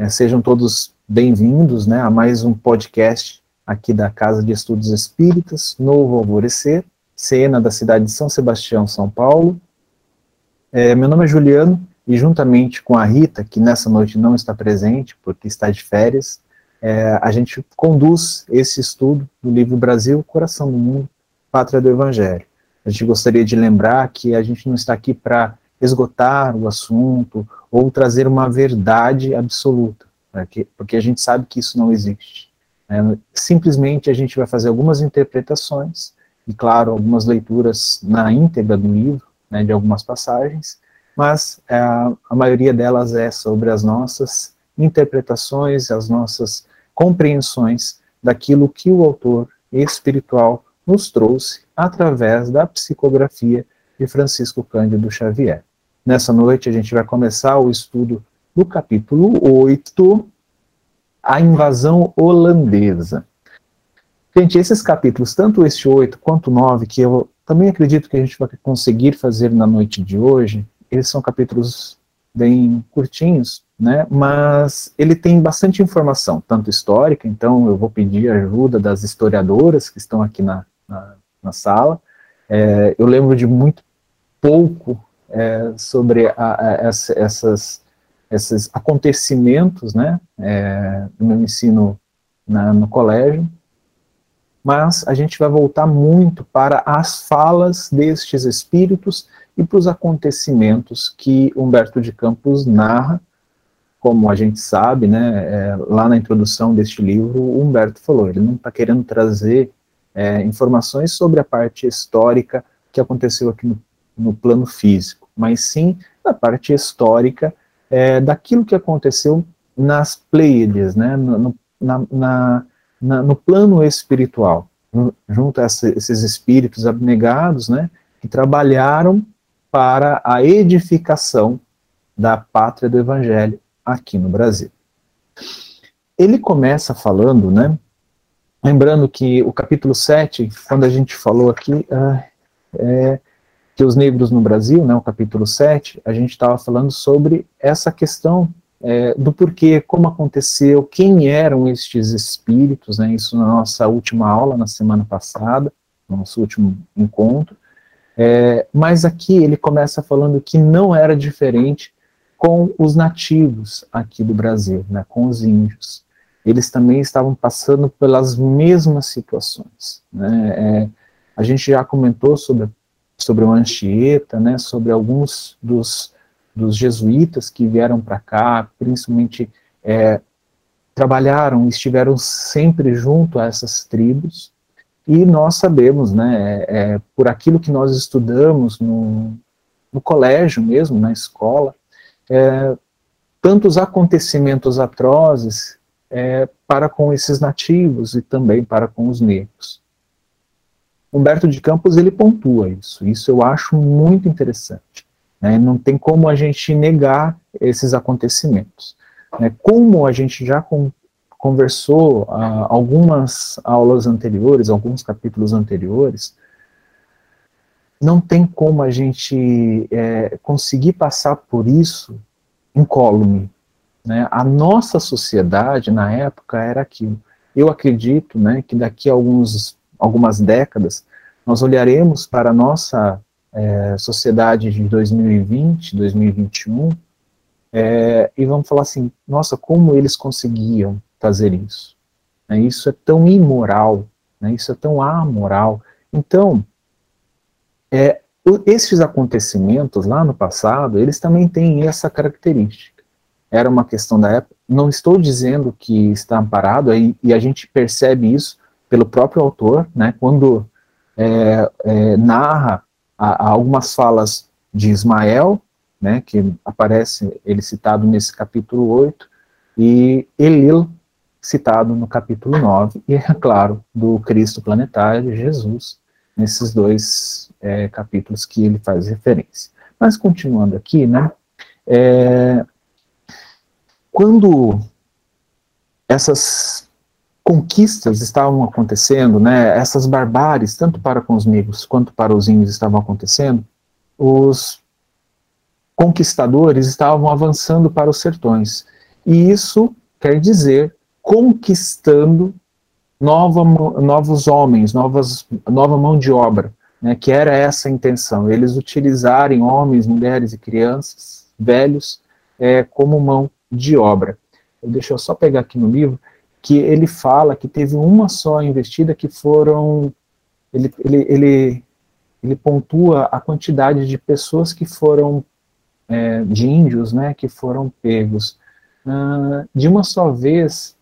É, sejam todos bem-vindos né, a mais um podcast aqui da Casa de Estudos Espíritas, Novo Alvorecer, cena da cidade de São Sebastião, São Paulo. É, meu nome é Juliano e juntamente com a Rita, que nessa noite não está presente porque está de férias, é, a gente conduz esse estudo do livro Brasil, Coração do Mundo, Pátria do Evangelho. A gente gostaria de lembrar que a gente não está aqui para esgotar o assunto ou trazer uma verdade absoluta, porque, porque a gente sabe que isso não existe. Né? Simplesmente a gente vai fazer algumas interpretações, e claro, algumas leituras na íntegra do livro, né, de algumas passagens, mas é, a maioria delas é sobre as nossas interpretações, as nossas compreensões daquilo que o autor espiritual nos trouxe através da psicografia de Francisco Cândido Xavier. Nessa noite a gente vai começar o estudo do capítulo 8, a invasão holandesa. Gente, esses capítulos, tanto este 8 quanto o 9, que eu também acredito que a gente vai conseguir fazer na noite de hoje, eles são capítulos bem curtinhos, né? Mas ele tem bastante informação, tanto histórica, então eu vou pedir ajuda das historiadoras que estão aqui na, na, na sala. É, eu lembro de muito pouco é, sobre a, a, essa, essas, esses acontecimentos né, é, ensino na, no colégio, mas a gente vai voltar muito para as falas destes espíritos e para os acontecimentos que Humberto de Campos narra, como a gente sabe, né, é, lá na introdução deste livro, Humberto falou, ele não está querendo trazer é, informações sobre a parte histórica que aconteceu aqui no, no plano físico mas sim da parte histórica é, daquilo que aconteceu nas Pleiades, né, no, na, na, na, no plano espiritual, junto a esses espíritos abnegados, né, que trabalharam para a edificação da pátria do Evangelho aqui no Brasil. Ele começa falando, né, lembrando que o capítulo 7, quando a gente falou aqui, ah, é, que os negros no Brasil, né, o capítulo 7, a gente estava falando sobre essa questão é, do porquê, como aconteceu, quem eram estes espíritos, né, isso na nossa última aula, na semana passada, no nosso último encontro, é, mas aqui ele começa falando que não era diferente com os nativos aqui do Brasil, né, com os índios. Eles também estavam passando pelas mesmas situações. Né, é, a gente já comentou sobre sobre o Anchieta, né, sobre alguns dos, dos jesuítas que vieram para cá, principalmente é, trabalharam, estiveram sempre junto a essas tribos, e nós sabemos, né, é, é, por aquilo que nós estudamos no, no colégio mesmo, na escola, é, tantos acontecimentos atrozes é, para com esses nativos e também para com os negros. Humberto de Campos ele pontua isso. Isso eu acho muito interessante. Né? Não tem como a gente negar esses acontecimentos. Né? Como a gente já conversou ah, algumas aulas anteriores, alguns capítulos anteriores, não tem como a gente é, conseguir passar por isso incólume. Né? A nossa sociedade na época era aquilo. Eu acredito né, que daqui a alguns algumas décadas, nós olharemos para a nossa é, sociedade de 2020, 2021, é, e vamos falar assim, nossa, como eles conseguiam fazer isso? Né, isso é tão imoral, né, isso é tão amoral. Então, é, esses acontecimentos lá no passado, eles também têm essa característica. Era uma questão da época, não estou dizendo que está amparado, e, e a gente percebe isso pelo próprio autor, né, quando é, é, narra a, a algumas falas de Ismael, né, que aparece ele citado nesse capítulo 8, e Elil citado no capítulo 9, e é claro, do Cristo planetário, Jesus, nesses dois é, capítulos que ele faz referência. Mas continuando aqui, né, é, quando essas conquistas estavam acontecendo, né, essas barbáries, tanto para com os negros quanto para os índios estavam acontecendo, os conquistadores estavam avançando para os sertões. e isso quer dizer conquistando nova, novos homens, novas, nova mão de obra, né, que era essa a intenção, eles utilizarem homens, mulheres e crianças, velhos, é, como mão de obra. Deixa eu só pegar aqui no livro, que ele fala que teve uma só investida que foram, ele, ele, ele, ele pontua a quantidade de pessoas que foram, é, de índios, né, que foram pegos. Uh, de uma só vez,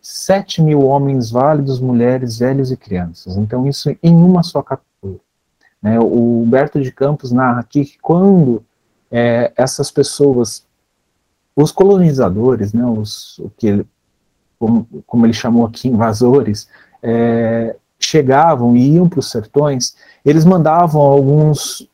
7 mil homens válidos, mulheres, velhos e crianças. Então, isso em uma só captura. Né? O Humberto de Campos narra aqui que quando é, essas pessoas, os colonizadores, né, os, o que ele, como, como ele chamou aqui, invasores, é, chegavam e iam para os sertões, eles mandavam alguns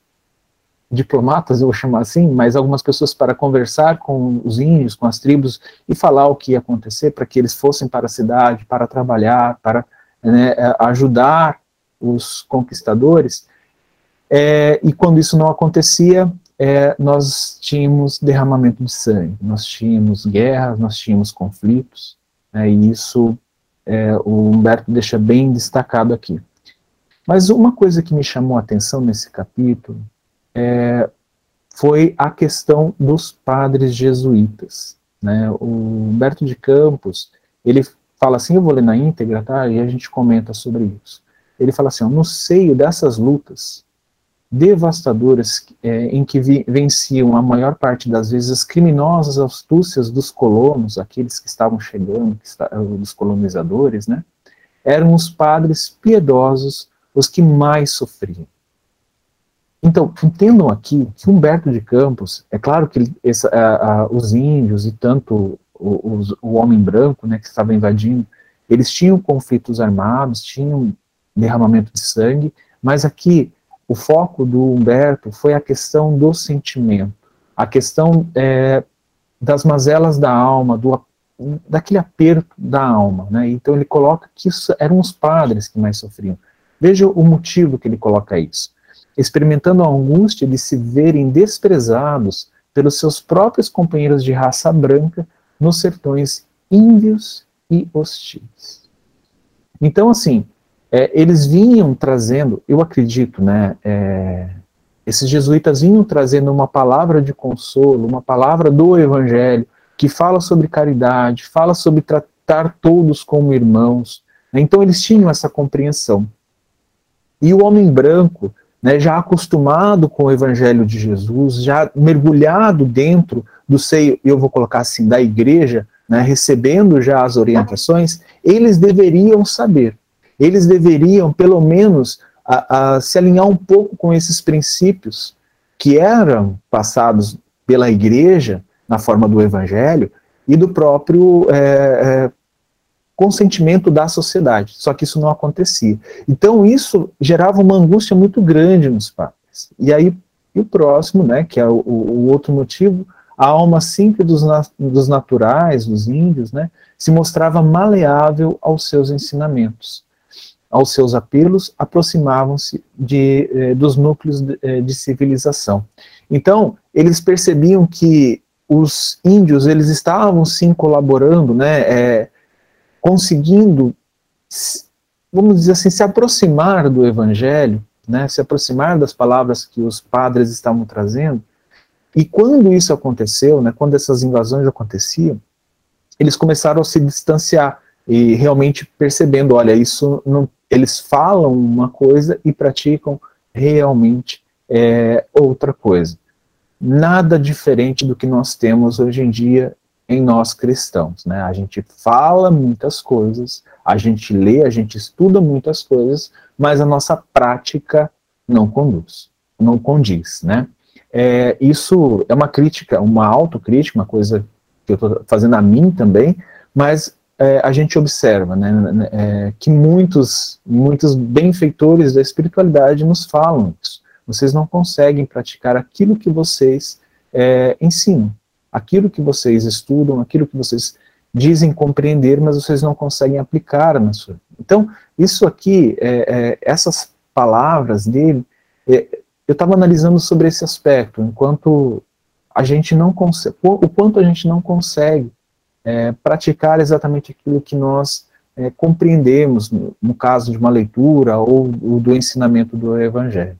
diplomatas, eu vou chamar assim, mas algumas pessoas para conversar com os índios, com as tribos, e falar o que ia acontecer para que eles fossem para a cidade, para trabalhar, para né, ajudar os conquistadores. É, e quando isso não acontecia, é, nós tínhamos derramamento de sangue, nós tínhamos guerras, nós tínhamos conflitos, né, e isso é, o Humberto deixa bem destacado aqui. Mas uma coisa que me chamou a atenção nesse capítulo é, foi a questão dos padres jesuítas. Né? O Humberto de Campos, ele fala assim, eu vou ler na íntegra, tá? e a gente comenta sobre isso. Ele fala assim, ó, no seio dessas lutas devastadoras é, em que vi, venciam a maior parte das vezes as criminosas astúcias dos colonos, aqueles que estavam chegando, que está, dos colonizadores, né? eram os padres piedosos os que mais sofriam. Então, entendam aqui que Humberto de Campos, é claro que essa, a, a, os índios e tanto o, os, o homem branco, né, que estava invadindo, eles tinham conflitos armados, tinham derramamento de sangue, mas aqui o foco do Humberto foi a questão do sentimento, a questão é, das mazelas da alma, do, daquele aperto da alma. Né? Então ele coloca que isso, eram os padres que mais sofriam. Veja o motivo que ele coloca isso experimentando a angústia de se verem desprezados pelos seus próprios companheiros de raça branca nos sertões índios e hostis. Então, assim, é, eles vinham trazendo, eu acredito, né, é, esses jesuítas vinham trazendo uma palavra de consolo, uma palavra do evangelho, que fala sobre caridade, fala sobre tratar todos como irmãos. Né, então, eles tinham essa compreensão. E o homem branco, né, já acostumado com o Evangelho de Jesus, já mergulhado dentro do seio, eu vou colocar assim, da igreja, né, recebendo já as orientações, eles deveriam saber, eles deveriam, pelo menos, a, a, se alinhar um pouco com esses princípios que eram passados pela igreja na forma do Evangelho e do próprio é, é, consentimento da sociedade. Só que isso não acontecia. Então isso gerava uma angústia muito grande nos padres. E aí e o próximo, né, que é o, o outro motivo, a alma simples dos, dos naturais, dos índios, né, se mostrava maleável aos seus ensinamentos. Aos seus apelos, aproximavam-se de, eh, dos núcleos de, eh, de civilização. Então, eles percebiam que os índios, eles estavam sim colaborando, né, é, conseguindo, vamos dizer assim, se aproximar do Evangelho, né, se aproximar das palavras que os padres estavam trazendo. E quando isso aconteceu, né, quando essas invasões aconteciam, eles começaram a se distanciar e realmente percebendo, olha, isso não, eles falam uma coisa e praticam realmente é, outra coisa. Nada diferente do que nós temos hoje em dia em nós cristãos, né? A gente fala muitas coisas, a gente lê, a gente estuda muitas coisas, mas a nossa prática não conduz, não condiz, né? É, isso é uma crítica, uma autocrítica, uma coisa que eu estou fazendo a mim também, mas é, a gente observa né, é, que muitos, muitos benfeitores da espiritualidade nos falam isso. Vocês não conseguem praticar aquilo que vocês é, ensinam aquilo que vocês estudam, aquilo que vocês dizem compreender, mas vocês não conseguem aplicar na sua. Então, isso aqui, é, é, essas palavras dele, é, eu estava analisando sobre esse aspecto, enquanto a gente não consegue, o quanto a gente não consegue é, praticar exatamente aquilo que nós é, compreendemos, no, no, caso de uma leitura ou, ou do ensinamento do Evangelho.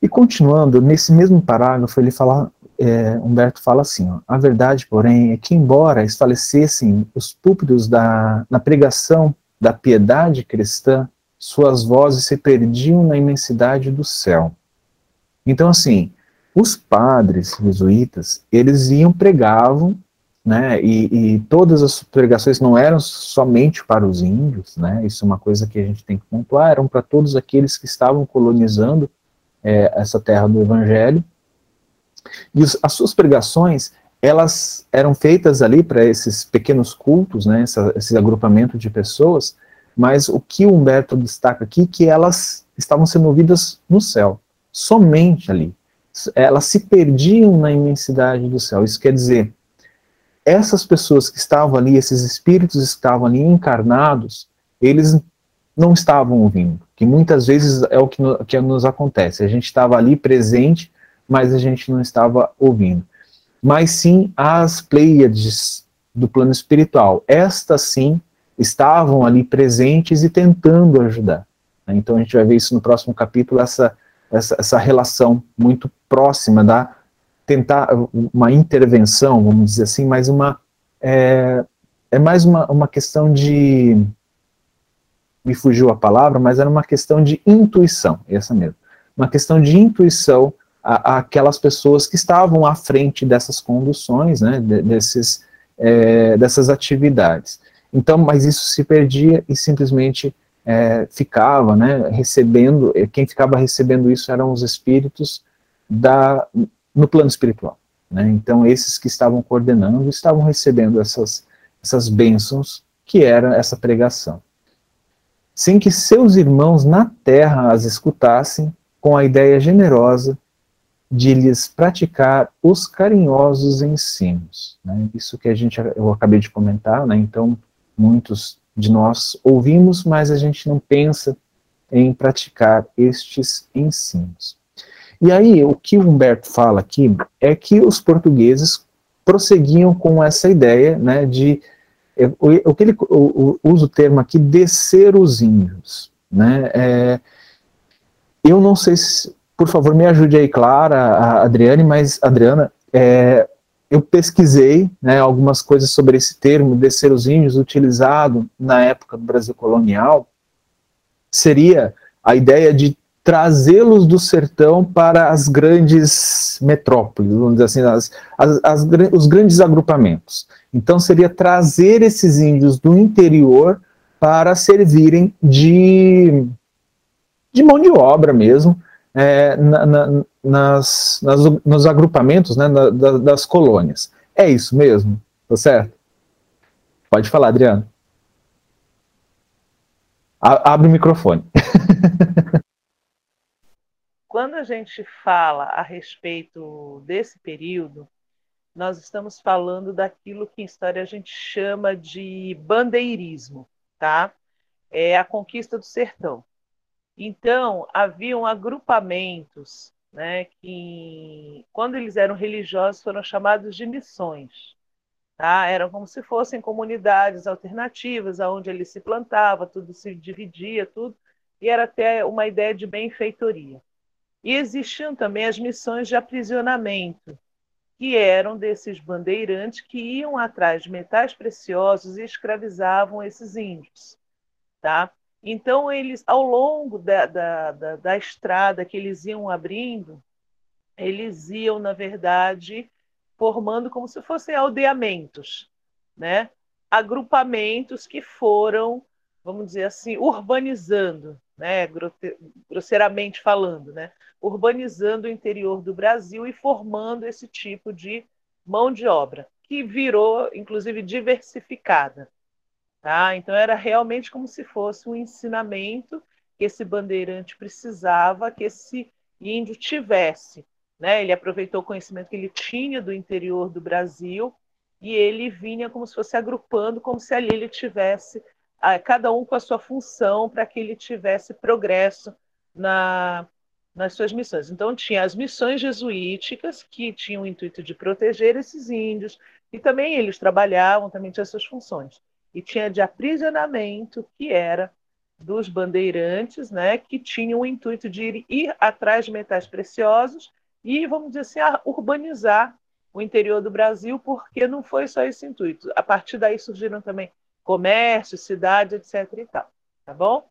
E continuando, nesse mesmo parágrafo, ele fala, é, Humberto fala assim: ó, a verdade, porém, é que, embora estabelecessem os púlpitos da, na pregação da piedade cristã, suas vozes se perdiam na imensidade do céu. Então, assim, os padres jesuítas, eles iam, pregavam, né, e, e, todas as pregações não eram somente para os índios, né, isso é uma coisa que a gente tem que pontuar, eram para todos aqueles que estavam colonizando é, essa terra do evangelho, e os, as suas pregações, elas eram feitas ali para esses pequenos cultos, né, essa, esse agrupamento de pessoas, mas o que o Humberto destaca aqui, que elas estavam sendo ouvidas no céu, somente ali. Elas se perdiam na imensidade do céu. Isso quer dizer, essas pessoas que estavam ali, esses espíritos que estavam ali encarnados, eles não estavam ouvindo, que muitas vezes é o que, no, que nos acontece. A gente estava ali presente, mas a gente não estava ouvindo. Mas sim as Pleiades do plano espiritual. Estas sim estavam ali presentes e tentando ajudar. Né? Então a gente vai ver isso no próximo capítulo, essa, essa, essa relação muito próxima da tentar uma intervenção, vamos dizer assim, mas uma é, é mais uma, uma questão de me fugiu a palavra, mas era uma questão de intuição, essa mesmo, uma questão de intuição aquelas pessoas que estavam à frente dessas conduções, né, desses, é, dessas atividades. Então, mas isso se perdia e simplesmente é, ficava, né, recebendo, quem ficava recebendo isso eram os espíritos da, no plano espiritual. Né, então, esses que estavam coordenando estavam recebendo essas, essas bênçãos que era essa pregação. Sem que seus irmãos na terra as escutassem, com a ideia generosa de lhes praticar os carinhosos ensinos. Né? Isso que a gente, eu acabei de comentar, né? então muitos de nós ouvimos, mas a gente não pensa em praticar estes ensinos. E aí, o que o Humberto fala aqui é que os portugueses prosseguiam com essa ideia né, de, o, o que ele usa o termo aqui, descer os índios. Né, é, eu não sei se, por favor, me ajude aí, Clara, a Adriane, mas, Adriana, é, eu pesquisei né, algumas coisas sobre esse termo, descer os índios, utilizado na época do Brasil colonial, seria a ideia de trazê-los do sertão para as grandes metrópoles, vamos dizer assim, as, as, as, os grandes agrupamentos. Então, seria trazer esses índios do interior para servirem de, de mão de obra mesmo, é, na, na, nas, nas, nos agrupamentos né, na, da, das colônias. É isso mesmo? Tá certo? Pode falar, Adriano. A, abre o microfone. Quando a gente fala a respeito desse período, nós estamos falando daquilo que em história a gente chama de bandeirismo, tá? É a conquista do sertão. Então, haviam agrupamentos né, que, quando eles eram religiosos, foram chamados de missões. Tá? Eram como se fossem comunidades alternativas, onde ele se plantava, tudo se dividia, tudo, e era até uma ideia de benfeitoria. E existiam também as missões de aprisionamento, que eram desses bandeirantes que iam atrás de metais preciosos e escravizavam esses índios. Tá? Então, eles, ao longo da, da, da, da estrada que eles iam abrindo, eles iam, na verdade, formando como se fossem aldeamentos, né? agrupamentos que foram, vamos dizer assim, urbanizando, né? grosseiramente falando, né? urbanizando o interior do Brasil e formando esse tipo de mão de obra, que virou, inclusive, diversificada. Tá? Então, era realmente como se fosse um ensinamento que esse bandeirante precisava que esse índio tivesse. Né? Ele aproveitou o conhecimento que ele tinha do interior do Brasil e ele vinha como se fosse agrupando, como se ali ele tivesse, cada um com a sua função, para que ele tivesse progresso na, nas suas missões. Então, tinha as missões jesuíticas, que tinham o intuito de proteger esses índios, e também eles trabalhavam, também tinham suas funções. E tinha de aprisionamento, que era dos bandeirantes, né, que tinham o intuito de ir, ir atrás de metais preciosos e, vamos dizer assim, urbanizar o interior do Brasil, porque não foi só esse intuito. A partir daí surgiram também comércio, cidade, etc. e tal. Tá bom?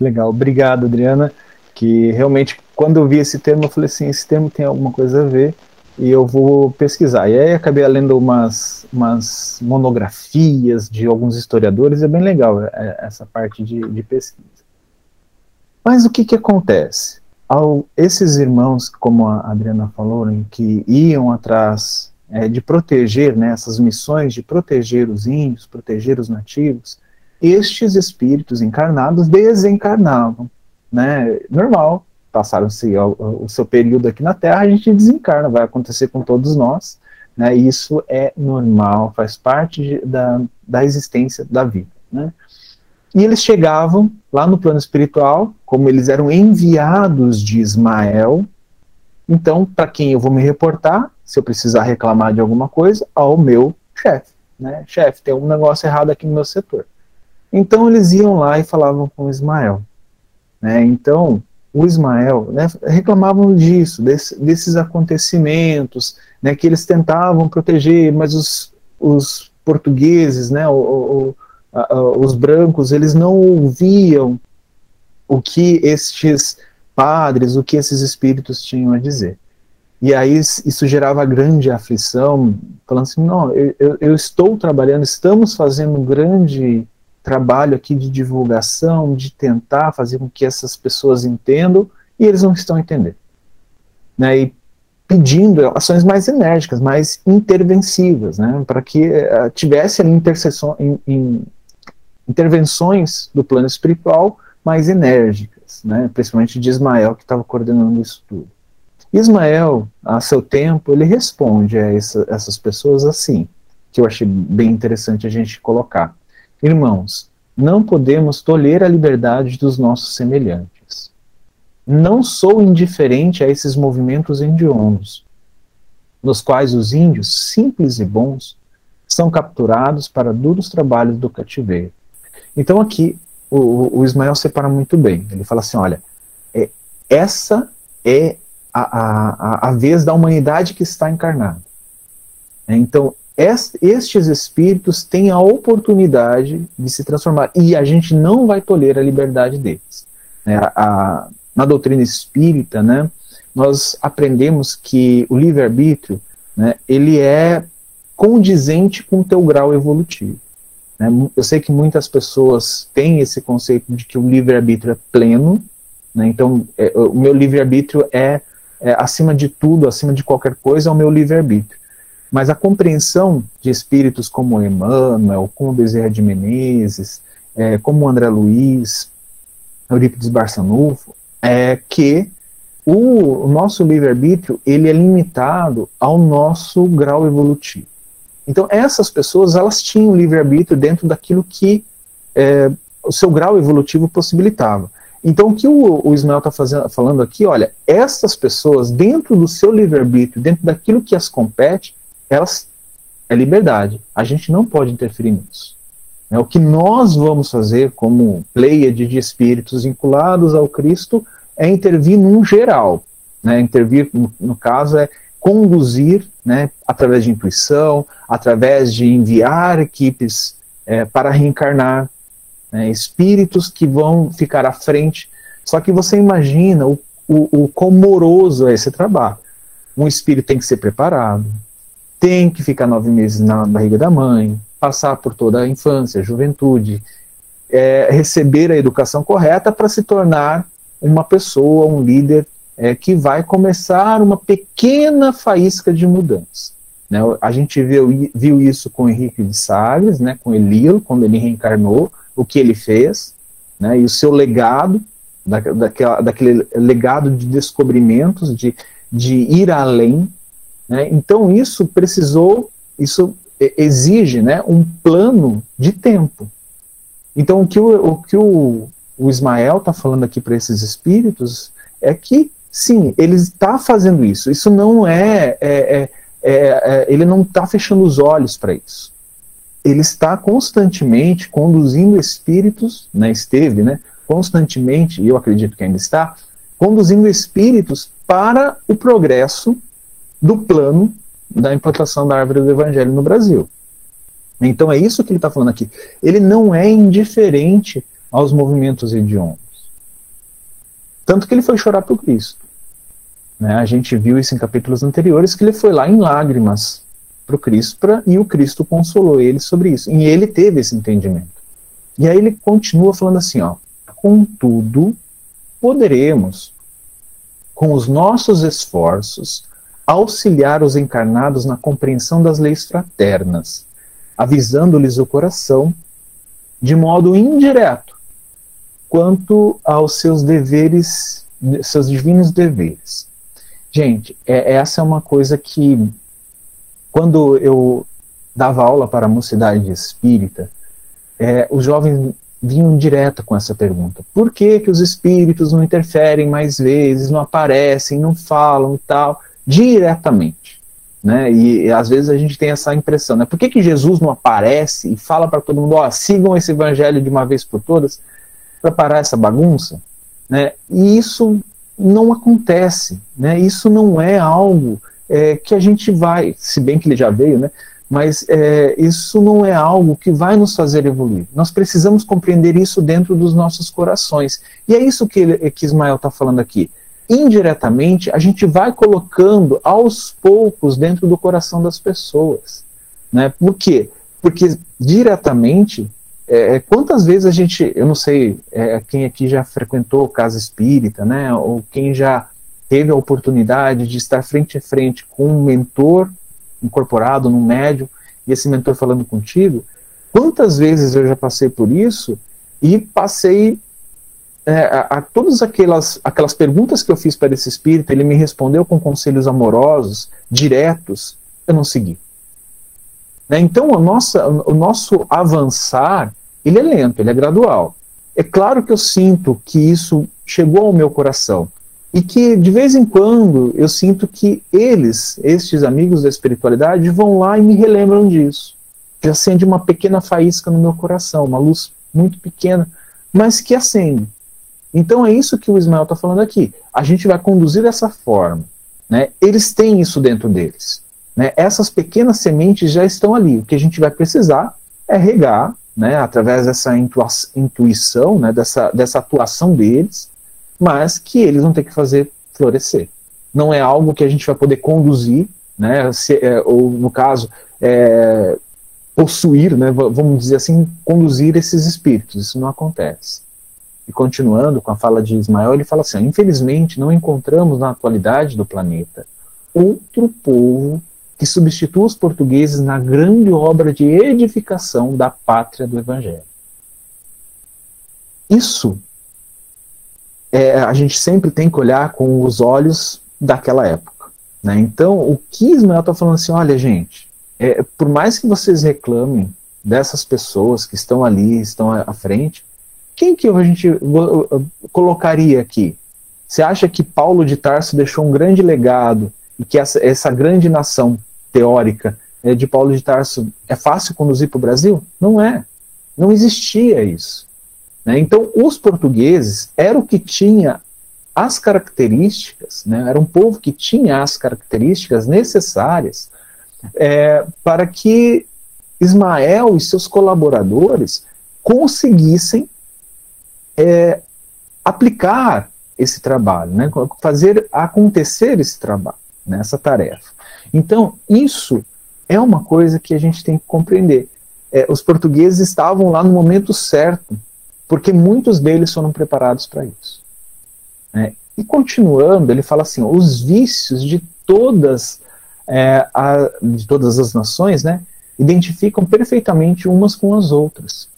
Legal, obrigado, Adriana. Que realmente, quando eu vi esse termo, eu falei assim: esse termo tem alguma coisa a ver e eu vou pesquisar. E aí acabei lendo umas, umas monografias de alguns historiadores, é bem legal é, essa parte de, de pesquisa. Mas o que, que acontece? Ao, esses irmãos, como a Adriana falou, né, que iam atrás é, de proteger, né, essas missões de proteger os índios, proteger os nativos, estes espíritos encarnados desencarnavam, né, normal, passaram-se o, o, seu período aqui na Terra, a gente desencarna, vai acontecer com todos nós, né, isso é normal, faz parte de, da, da existência da vida, né. E eles chegavam lá no plano espiritual, como eles eram enviados de Ismael, então, para quem eu vou me reportar, se eu precisar reclamar de alguma coisa, ao meu chefe, né, chefe, tem um negócio errado aqui no meu setor. Então, eles iam lá e falavam com Ismael, né, então, o Ismael, né, reclamavam disso, desse, desses acontecimentos, né, que eles tentavam proteger, mas os, os portugueses, né, o, o, a, os brancos, eles não ouviam o que estes padres, o que esses espíritos tinham a dizer. E aí isso gerava grande aflição, falando assim, não, eu, eu estou trabalhando, estamos fazendo um grande trabalho aqui de divulgação, de tentar fazer com que essas pessoas entendam, e eles não estão entendendo. Né, e pedindo ações mais enérgicas, mais intervensivas, né, para que uh, tivesse ali in, in, intervenções do plano espiritual mais enérgicas, né, principalmente de Ismael, que estava coordenando isso tudo. Ismael, a seu tempo, ele responde a essa, essas pessoas assim, que eu achei bem interessante a gente colocar. Irmãos, não podemos tolher a liberdade dos nossos semelhantes. Não sou indiferente a esses movimentos indionos, nos quais os índios, simples e bons, são capturados para duros trabalhos do cativeiro. Então aqui o, o Ismael separa muito bem. Ele fala assim: olha, é, essa é a, a, a vez da humanidade que está encarnada. Então, estes espíritos têm a oportunidade de se transformar e a gente não vai tolher a liberdade deles. É, a, na doutrina espírita, né, nós aprendemos que o livre-arbítrio né, ele é condizente com o teu grau evolutivo. Né. Eu sei que muitas pessoas têm esse conceito de que o livre-arbítrio é pleno, né, então é, o meu livre-arbítrio é, é, acima de tudo, acima de qualquer coisa, é o meu livre-arbítrio. Mas a compreensão de espíritos como Emmanuel, como Bezerra de Menezes, é, como André Luiz, Eurípides Barçanufo, é que o, o nosso livre-arbítrio ele é limitado ao nosso grau evolutivo. Então essas pessoas elas tinham livre-arbítrio dentro daquilo que é, o seu grau evolutivo possibilitava. Então o que o, o Ismael está falando aqui, olha, essas pessoas dentro do seu livre-arbítrio, dentro daquilo que as compete, elas é liberdade. A gente não pode interferir nisso. É, o que nós vamos fazer como pleiade de espíritos vinculados ao Cristo é intervir num geral. Né? Intervir, no, no caso, é conduzir né, através de intuição, através de enviar equipes é, para reencarnar, né, espíritos que vão ficar à frente. Só que você imagina o, o, o quão moroso é esse trabalho. Um espírito tem que ser preparado, tem que ficar nove meses na barriga da mãe, passar por toda a infância, juventude, é, receber a educação correta para se tornar uma pessoa, um líder é, que vai começar uma pequena faísca de mudança. Né? A gente viu, viu isso com Henrique de Sagres, né, com Elilo, quando ele reencarnou, o que ele fez, né, e o seu legado, da, daquela, daquele legado de descobrimentos, de, de ir além, né? Então isso precisou, isso exige né, um plano de tempo. Então o que o, o, que o, o Ismael está falando aqui para esses espíritos é que, sim, ele está fazendo isso. Isso não é. é, é, é, é ele não está fechando os olhos para isso. Ele está constantemente conduzindo espíritos, né, esteve, né, constantemente, e eu acredito que ainda está, conduzindo espíritos para o progresso do plano da implantação da árvore do evangelho no Brasil. Então é isso que ele está falando aqui. Ele não é indiferente aos movimentos hediondos. Tanto que ele foi chorar para o Cristo. Né? A gente viu isso em capítulos anteriores, que ele foi lá em lágrimas para o Cristo pra, e o Cristo consolou ele sobre isso. E ele teve esse entendimento. E aí ele continua falando assim, ó, contudo, poderemos, com os nossos esforços, auxiliar os encarnados na compreensão das leis fraternas, avisando-lhes o coração, de modo indireto, quanto aos seus deveres, seus divinos deveres. Gente, é, essa é uma coisa que, quando eu dava aula para a mocidade espírita, é, os jovens vinham direto com essa pergunta. Por que, que os espíritos não interferem mais vezes, não aparecem, não falam e tal? Diretamente. Né? E, e, às vezes a gente tem essa impressão, né? Por que, que Jesus não aparece e fala para todo mundo, ó, sigam esse evangelho de uma vez por todas para parar essa bagunça? Né? E isso não acontece, né? Isso não é algo é, que a gente vai, se bem que ele já veio, né? Mas é, isso não é algo que vai nos fazer evoluir. Nós precisamos compreender isso dentro dos nossos corações. E é isso que, ele, que Ismael está falando aqui indiretamente, a gente vai colocando aos poucos dentro do coração das pessoas. Né? Por quê? Porque diretamente, é, é, quantas vezes a gente, eu não sei é, quem aqui já frequentou casa espírita, né? ou quem já teve a oportunidade de estar frente a frente com um mentor incorporado num médium, e esse mentor falando contigo, quantas vezes eu já passei por isso e passei é, a, a, todas aquelas, aquelas perguntas que eu fiz para esse espírito, ele me respondeu com conselhos amorosos, diretos, eu não segui. Né? Então, a nossa, o nosso avançar, ele é lento, ele é gradual. É claro que eu sinto que isso chegou ao meu coração e que de vez em quando eu sinto que eles, estes amigos da espiritualidade, vão lá e me relembram disso. Que acende uma pequena faísca no meu coração, uma luz muito pequena, mas que acende. Então é isso que o Ismael está falando aqui. A gente vai conduzir dessa forma. Né? Eles têm isso dentro deles. Né? Essas pequenas sementes já estão ali. O que a gente vai precisar é regar, né, através dessa intuição, né, dessa, dessa atuação deles, mas que eles vão ter que fazer florescer. Não é algo que a gente vai poder conduzir, né, se, é, ou no caso, é, possuir, né, vamos dizer assim, conduzir esses espíritos. Isso não acontece. E continuando com a fala de Ismael, ele fala assim: infelizmente não encontramos na atualidade do planeta outro povo que substitua os portugueses na grande obra de edificação da pátria do Evangelho. Isso é, a gente sempre tem que olhar com os olhos daquela época. Né? Então, o que Ismael está falando assim: olha, gente, é, por mais que vocês reclamem dessas pessoas que estão ali, estão à frente, quem que a gente colocaria aqui? Você acha que Paulo de Tarso deixou um grande legado e que essa, essa grande nação teórica é, de Paulo de Tarso é fácil conduzir para o Brasil? Não é. Não existia isso. Né? Então, os portugueses eram o que tinha as características, né? era um povo que tinha as características necessárias é, para que Ismael e seus colaboradores conseguissem é, aplicar esse trabalho, né, fazer acontecer esse trabalho, né, essa tarefa. Então, isso é uma coisa que a gente tem que compreender. É, os portugueses estavam lá no momento certo, porque muitos deles foram preparados para isso. Né? E continuando, ele fala assim: os vícios de todas, é, a, de todas as nações né, identificam perfeitamente umas com as outras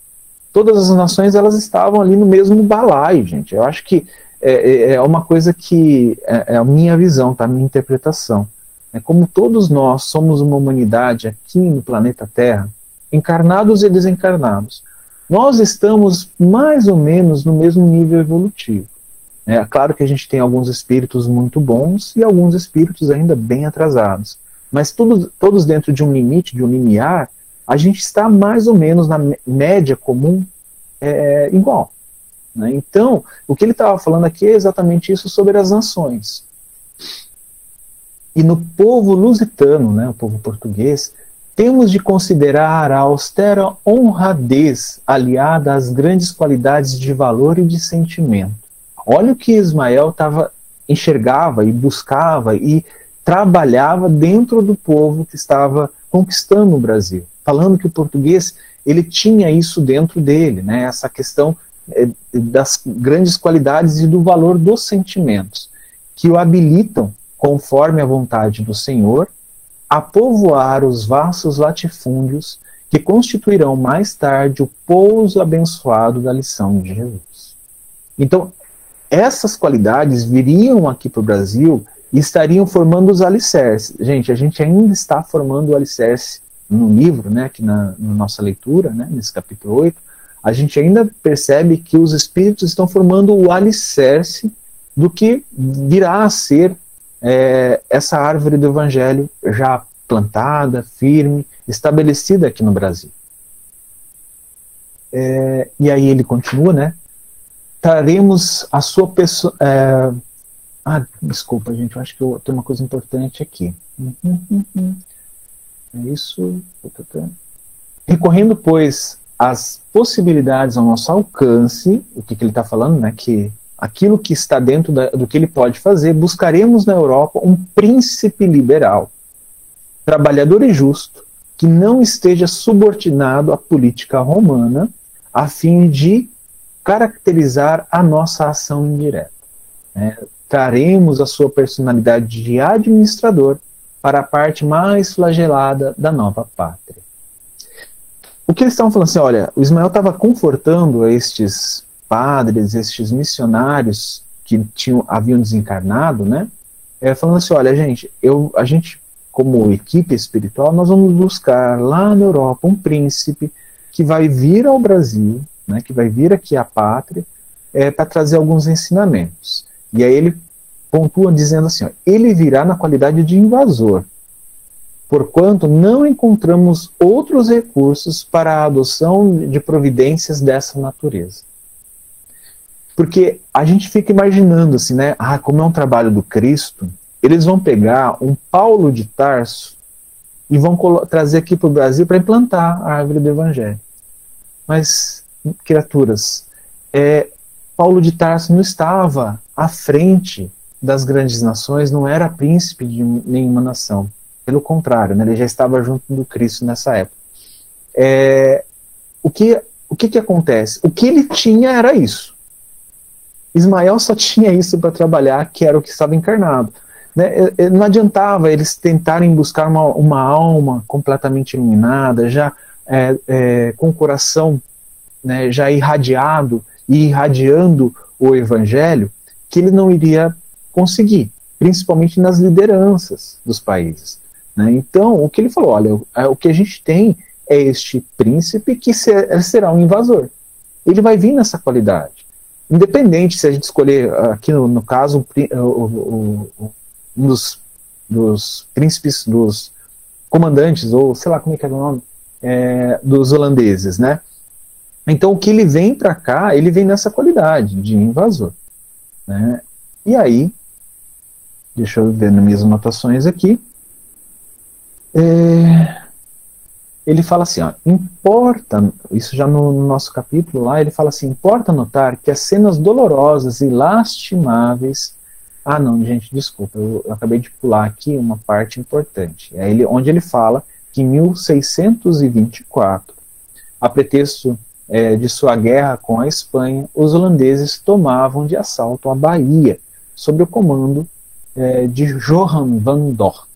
todas as nações elas estavam ali no mesmo balaio, gente. Eu acho que é, é, é uma coisa que é, é, a minha visão, tá? A minha interpretação. É como todos nós somos uma humanidade aqui no planeta Terra, encarnados e desencarnados. nós estamos mais ou menos no mesmo nível evolutivo. É claro que a gente tem alguns espíritos muito bons e alguns espíritos ainda bem atrasados. Mas todos, todos dentro de um limite, de um limiar, a gente está mais ou menos na média comum é, igual. Né? Então, o que ele estava falando aqui é exatamente isso sobre as nações. E no povo lusitano, né, o povo português, temos de considerar a austera honradez aliada às grandes qualidades de valor e de sentimento. Olha o que Ismael tava, enxergava e buscava e trabalhava dentro do povo que estava conquistando o Brasil, falando que o português ele tinha isso dentro dele, né? Essa questão é, das grandes qualidades e do valor dos sentimentos que o habilitam, conforme a vontade do Senhor, a povoar os vastos latifúndios que constituirão mais tarde o pouso abençoado da lição de Jesus. Então, essas qualidades viriam aqui para o Brasil e estariam formando os alicerces. Gente, a gente ainda está formando o alicerce no livro, né, aqui na, na nossa leitura, né, nesse capítulo 8, a gente ainda percebe que os espíritos estão formando o alicerce do que virá a ser é, essa árvore do evangelho já plantada, firme, estabelecida aqui no Brasil. É, e aí ele continua, né? Traremos a sua pessoa. É, ah, desculpa, gente, eu acho que eu tenho uma coisa importante aqui. Uhum, uhum. É isso. Recorrendo, pois, às possibilidades ao nosso alcance, o que, que ele está falando, né? Que aquilo que está dentro da, do que ele pode fazer, buscaremos na Europa um príncipe liberal, trabalhador e justo, que não esteja subordinado à política romana, a fim de caracterizar a nossa ação indireta. É, traremos a sua personalidade de administrador para a parte mais flagelada da nova pátria. O que eles estavam falando assim, olha, o Ismael estava confortando estes padres, estes missionários que tinham, haviam desencarnado, né? É, falando assim, olha, gente, eu, a gente, como equipe espiritual, nós vamos buscar lá na Europa um príncipe que vai vir ao Brasil, né, que vai vir aqui à pátria, é, para trazer alguns ensinamentos. E aí ele pontua dizendo assim: ó, ele virá na qualidade de invasor, porquanto não encontramos outros recursos para a adoção de providências dessa natureza. Porque a gente fica imaginando assim, né? Ah, como é um trabalho do Cristo, eles vão pegar um Paulo de Tarso e vão trazer aqui para o Brasil para implantar a árvore do Evangelho. Mas, criaturas, é, Paulo de Tarso não estava à frente das grandes nações não era príncipe de nenhuma nação. Pelo contrário, né, ele já estava junto do Cristo nessa época. É, o que, o que, que acontece? O que ele tinha era isso. Ismael só tinha isso para trabalhar, que era o que estava encarnado. Né? Não adiantava eles tentarem buscar uma, uma alma completamente iluminada, já é, é, com o coração né, já irradiado e irradiando o evangelho, que ele não iria conseguir, principalmente nas lideranças dos países. Né? Então, o que ele falou, olha, é, o que a gente tem é este príncipe que será um invasor. Ele vai vir nessa qualidade. Independente se a gente escolher, aqui no, no caso, o, o, o, um dos, dos, príncipes, dos comandantes, ou sei lá como é que é o nome, é, dos holandeses, né? Então, o que ele vem para cá, ele vem nessa qualidade de invasor. Né? E aí, Deixa eu ver nas minhas anotações aqui. É, ele fala assim, ó, importa, isso já no, no, nosso capítulo lá, ele fala assim, importa notar que as cenas dolorosas e lastimáveis, ah não, gente, desculpa, eu, eu acabei de pular aqui uma parte importante, é ele, onde ele fala que em 1624, a pretexto é, de sua guerra com a Espanha, os holandeses tomavam de assalto a Bahia, sob o comando é, de Johan van Dort.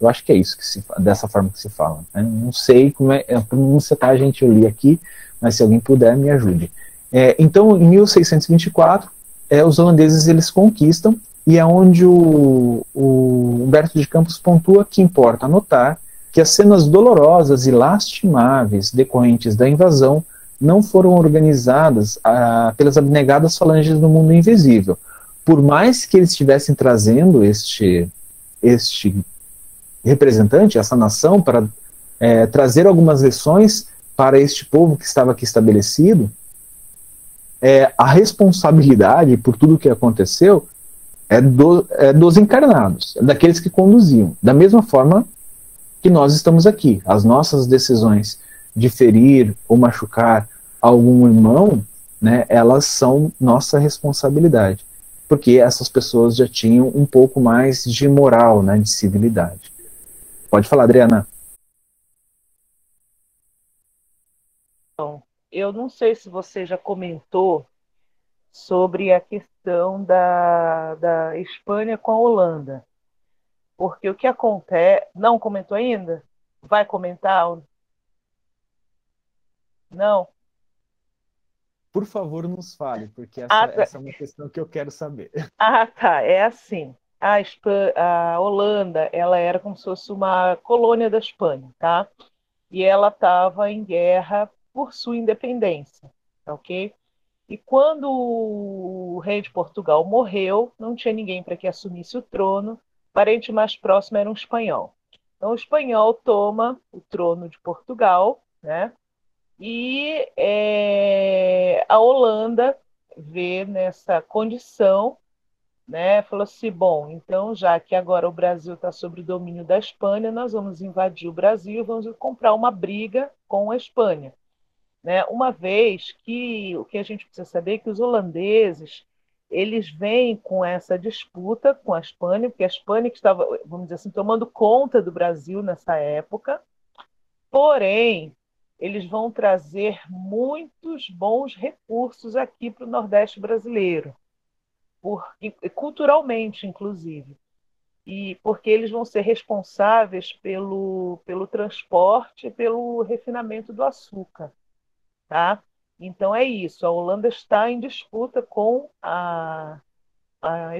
Eu acho que é isso que se dessa forma que se fala. Não sei como é a pronúncia, tá, gente? Eu li aqui, mas se alguém puder, me ajude. É, então, em 1624, é, os holandeses eles conquistam e é onde o, o Humberto de Campos pontua que importa notar que as cenas dolorosas e lastimáveis decorrentes da invasão não foram organizadas ah, pelas abnegadas falanges do mundo invisível. Por mais que eles estivessem trazendo este, este representante, essa nação, para é, trazer algumas lições para este povo que estava aqui estabelecido, é, a responsabilidade por tudo o que aconteceu é, do, é dos encarnados, é daqueles que conduziam. Da mesma forma que nós estamos aqui. As nossas decisões de ferir ou machucar algum irmão, né, elas são nossa responsabilidade. Porque essas pessoas já tinham um pouco mais de moral, né, de civilidade. Pode falar, Adriana. Eu não sei se você já comentou sobre a questão da, da Espanha com a Holanda. Porque o que acontece. Não comentou ainda? Vai comentar? Não? Por favor, nos fale, porque essa, ah, tá. essa, é uma questão que eu quero saber. Ah, tá. É assim. A, Espanha, a Holanda, ela era como se fosse uma colônia da Espanha, tá? E ela estava em guerra por sua independência, ok? E quando o rei de Portugal morreu, não tinha ninguém para que assumisse o trono, o parente mais próximo era um espanhol. Então, o espanhol toma o trono de Portugal, né? E é, a Holanda vê nessa condição, né? Falou assim: bom, então já que agora o Brasil está sob o domínio da Espanha, nós vamos invadir o Brasil, vamos comprar uma briga com a Espanha. Né? Uma vez que o que a gente precisa saber é que os holandeses eles vêm com essa disputa com a Espanha, porque a Espanha que estava, vamos dizer assim, tomando conta do Brasil nessa época. Porém, eles vão trazer muitos bons recursos aqui para o Nordeste brasileiro, por, culturalmente, inclusive. E porque eles vão ser responsáveis pelo, pelo transporte e pelo refinamento do açúcar. Tá? Então é isso. A Holanda está em disputa com a, a,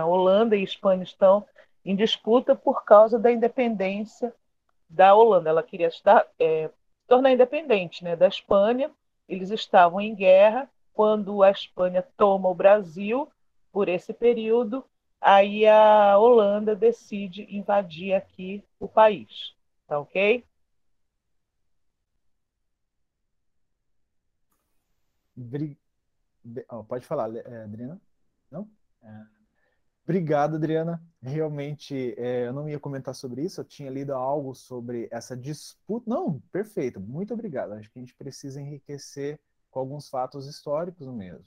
a Holanda e a Espanha estão em disputa por causa da independência da Holanda. Ela queria estar, é, tornar independente né, da Espanha. Eles estavam em guerra quando a Espanha toma o Brasil por esse período. Aí a Holanda decide invadir aqui o país. Tá ok? Bri... Oh, pode falar, é, Adriana? Não? É... Obrigado, Adriana. Realmente, é, eu não ia comentar sobre isso, eu tinha lido algo sobre essa disputa. Não, perfeito, muito obrigado. Acho que a gente precisa enriquecer com alguns fatos históricos mesmo.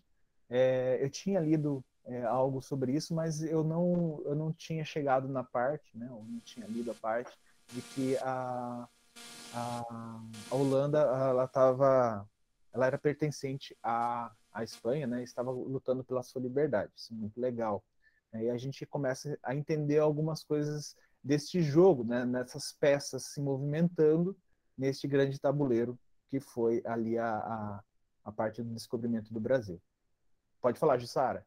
É, eu tinha lido é, algo sobre isso, mas eu não, eu não tinha chegado na parte, né, eu não tinha lido a parte de que a, a, a Holanda ela estava ela era pertencente à, à Espanha, né? Estava lutando pela sua liberdade. Isso é muito legal. E a gente começa a entender algumas coisas deste jogo, né? Nessas peças se movimentando neste grande tabuleiro que foi ali a, a, a parte do descobrimento do Brasil. Pode falar, Jussara.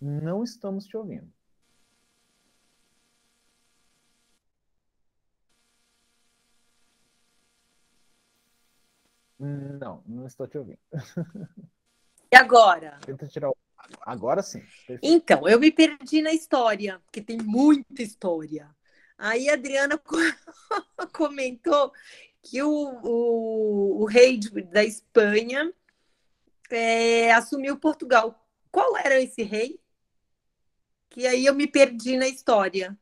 Não estamos te ouvindo. Não, não estou te ouvindo. E agora? Tenta tirar o... Agora sim. Perfeito. Então, eu me perdi na história, porque tem muita história. Aí a Adriana comentou que o, o, o rei de, da Espanha é, assumiu Portugal. Qual era esse rei? Que aí eu me perdi na história.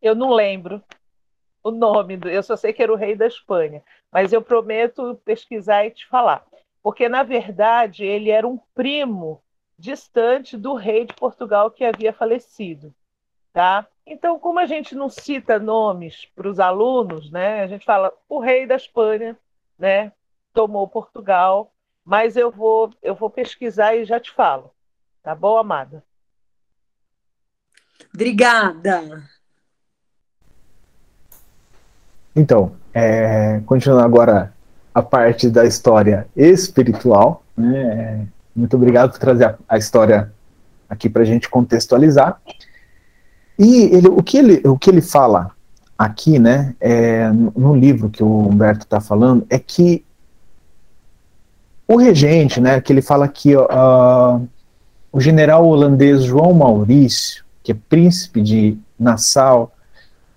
Eu não lembro o nome, do, eu só sei que era o rei da Espanha, mas eu prometo pesquisar e te falar. Porque, na verdade, ele era um primo distante do rei de Portugal que havia falecido. Tá? Então, como a gente não cita nomes para os alunos, né, a gente fala o rei da Espanha né, tomou Portugal, mas eu vou, eu vou pesquisar e já te falo. Tá bom, amada? Obrigada. Então, é, continuando agora a parte da história espiritual, né, muito obrigado por trazer a, a história aqui para a gente contextualizar. E ele, o, que ele, o que ele fala aqui, né, é, no livro que o Humberto está falando, é que o regente, né, que ele fala aqui, uh, o general holandês João Maurício, que é príncipe de Nassau,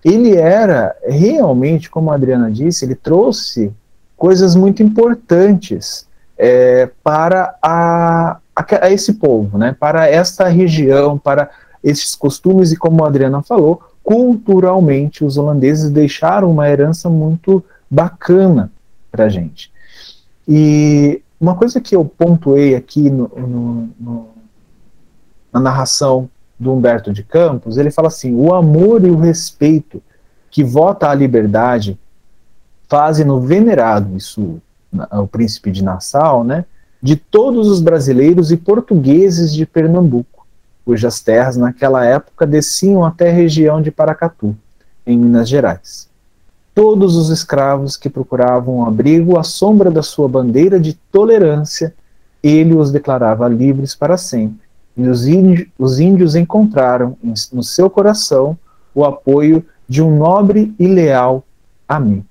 ele era realmente, como a Adriana disse, ele trouxe coisas muito importantes é, para a, a, esse povo, né, para esta região, para esses costumes, e como a Adriana falou, culturalmente os holandeses deixaram uma herança muito bacana para a gente. E uma coisa que eu pontuei aqui no, no, no, na narração do Humberto de Campos, ele fala assim: o amor e o respeito que vota a liberdade fazem no venerado, isso o príncipe de Nassau, né, de todos os brasileiros e portugueses de Pernambuco, cujas terras naquela época desciam até a região de Paracatu, em Minas Gerais. Todos os escravos que procuravam abrigo à sombra da sua bandeira de tolerância, ele os declarava livres para sempre e os índios, os índios encontraram no seu coração o apoio de um nobre e leal amigo.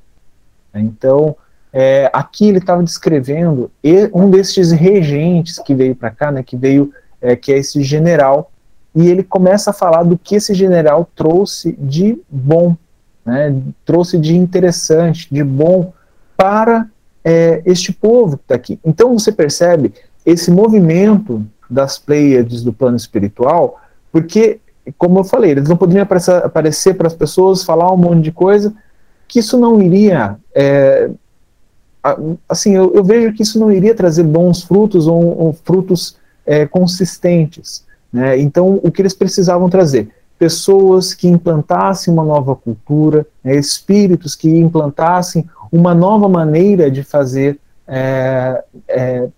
Então, é, aqui ele estava descrevendo um destes regentes que veio para cá, né, que veio, é, que é esse general, e ele começa a falar do que esse general trouxe de bom, né, trouxe de interessante, de bom para é, este povo que está aqui. Então você percebe esse movimento das Pleiades do plano espiritual, porque, como eu falei, eles não poderiam aparecer para as pessoas, falar um monte de coisa, que isso não iria. É, assim, eu, eu, vejo que isso não iria trazer bons frutos ou, ou frutos é, consistentes. Né? Então, o que eles precisavam trazer? Pessoas que implantassem uma nova cultura, né? espíritos que implantassem uma nova maneira de fazer, é, é,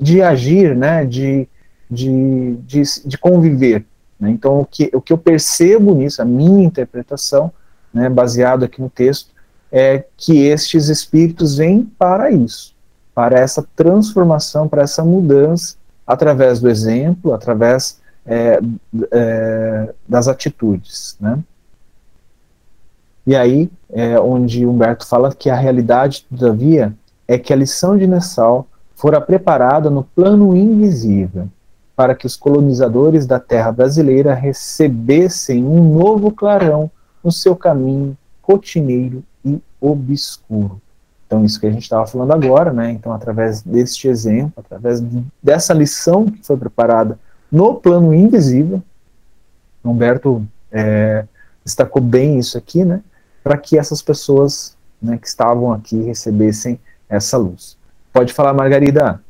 de agir, né? de, de, de, de conviver. Né? Então, o que, o que eu percebo nisso, a minha interpretação, né, baseado aqui no texto, é que estes espíritos vêm para isso, para essa transformação, para essa mudança, através do exemplo, através é, é, das atitudes. Né? E aí, é onde Humberto fala que a realidade, todavia, é que a lição de Nessal fora preparada no plano invisível, para que os colonizadores da terra brasileira recebessem um novo clarão no seu caminho rotineiro e obscuro. Então, isso que a gente estava falando agora, né? Então, através deste exemplo, através dessa lição que foi preparada no plano invisível, Humberto é, destacou bem isso aqui, né? Para que essas pessoas né, que estavam aqui recebessem essa luz. Pode falar, Margarida.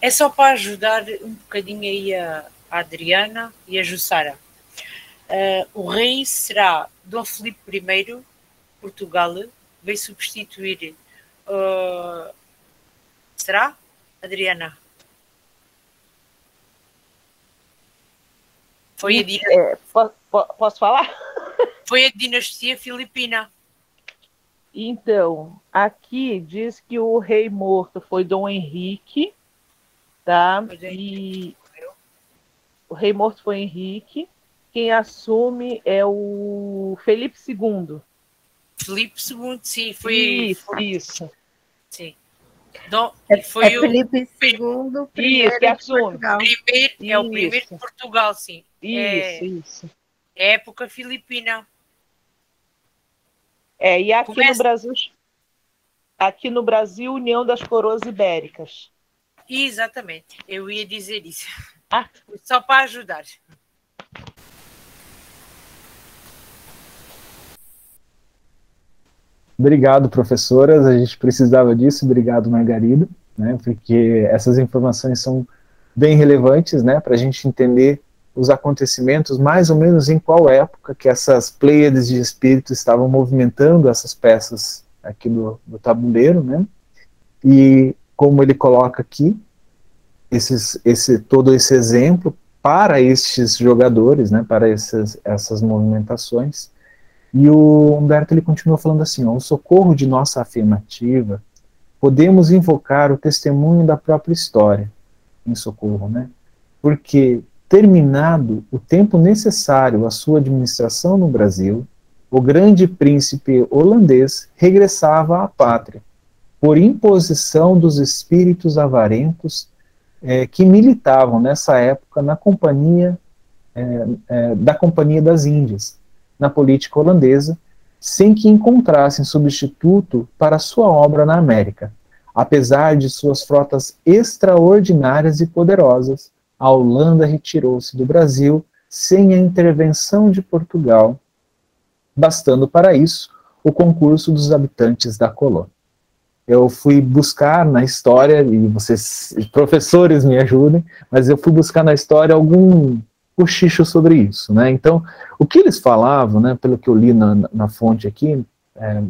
É só para ajudar um bocadinho aí a, a Adriana e a Jussara. Uh, o rei será Dom Filipe I, Portugal, veio substituir. Uh, será? Adriana? Foi a dinastia. É, posso, posso falar? Foi a dinastia filipina. Então, aqui diz que o rei morto foi Dom Henrique, tá? E o rei morto foi Henrique. Quem assume é o Felipe II. Felipe II, sim, foi isso. Isso. Sim. Dom, é, foi é o Felipe II, isso, que assume. Primeiro, é o primeiro de Portugal, sim. Isso, é, isso. É época filipina. É, e aqui Começa... no Brasil, aqui no Brasil, União das Coroas Ibéricas. Exatamente, eu ia dizer isso. Ah. Só para ajudar. Obrigado, professoras. A gente precisava disso. Obrigado, Margarida, né, porque essas informações são bem relevantes né, para a gente entender os acontecimentos, mais ou menos em qual época que essas pleiades de espíritos estavam movimentando essas peças aqui do tabuleiro, né? E como ele coloca aqui, esses, esse, todo esse exemplo para estes jogadores, né, para essas, essas movimentações. E o Humberto ele continua falando assim: ó, o socorro de nossa afirmativa podemos invocar o testemunho da própria história em socorro, né? Porque terminado o tempo necessário à sua administração no Brasil, o grande príncipe holandês regressava à pátria, por imposição dos espíritos avarentos é, que militavam nessa época na companhia é, é, da Companhia das Índias, na política holandesa, sem que encontrassem substituto para sua obra na América. Apesar de suas frotas extraordinárias e poderosas, a Holanda retirou-se do Brasil sem a intervenção de Portugal, bastando para isso o concurso dos habitantes da colônia. Eu fui buscar na história, e vocês, professores, me ajudem, mas eu fui buscar na história algum cochicho sobre isso, né? Então, o que eles falavam, né, pelo que eu li na, na fonte aqui, é,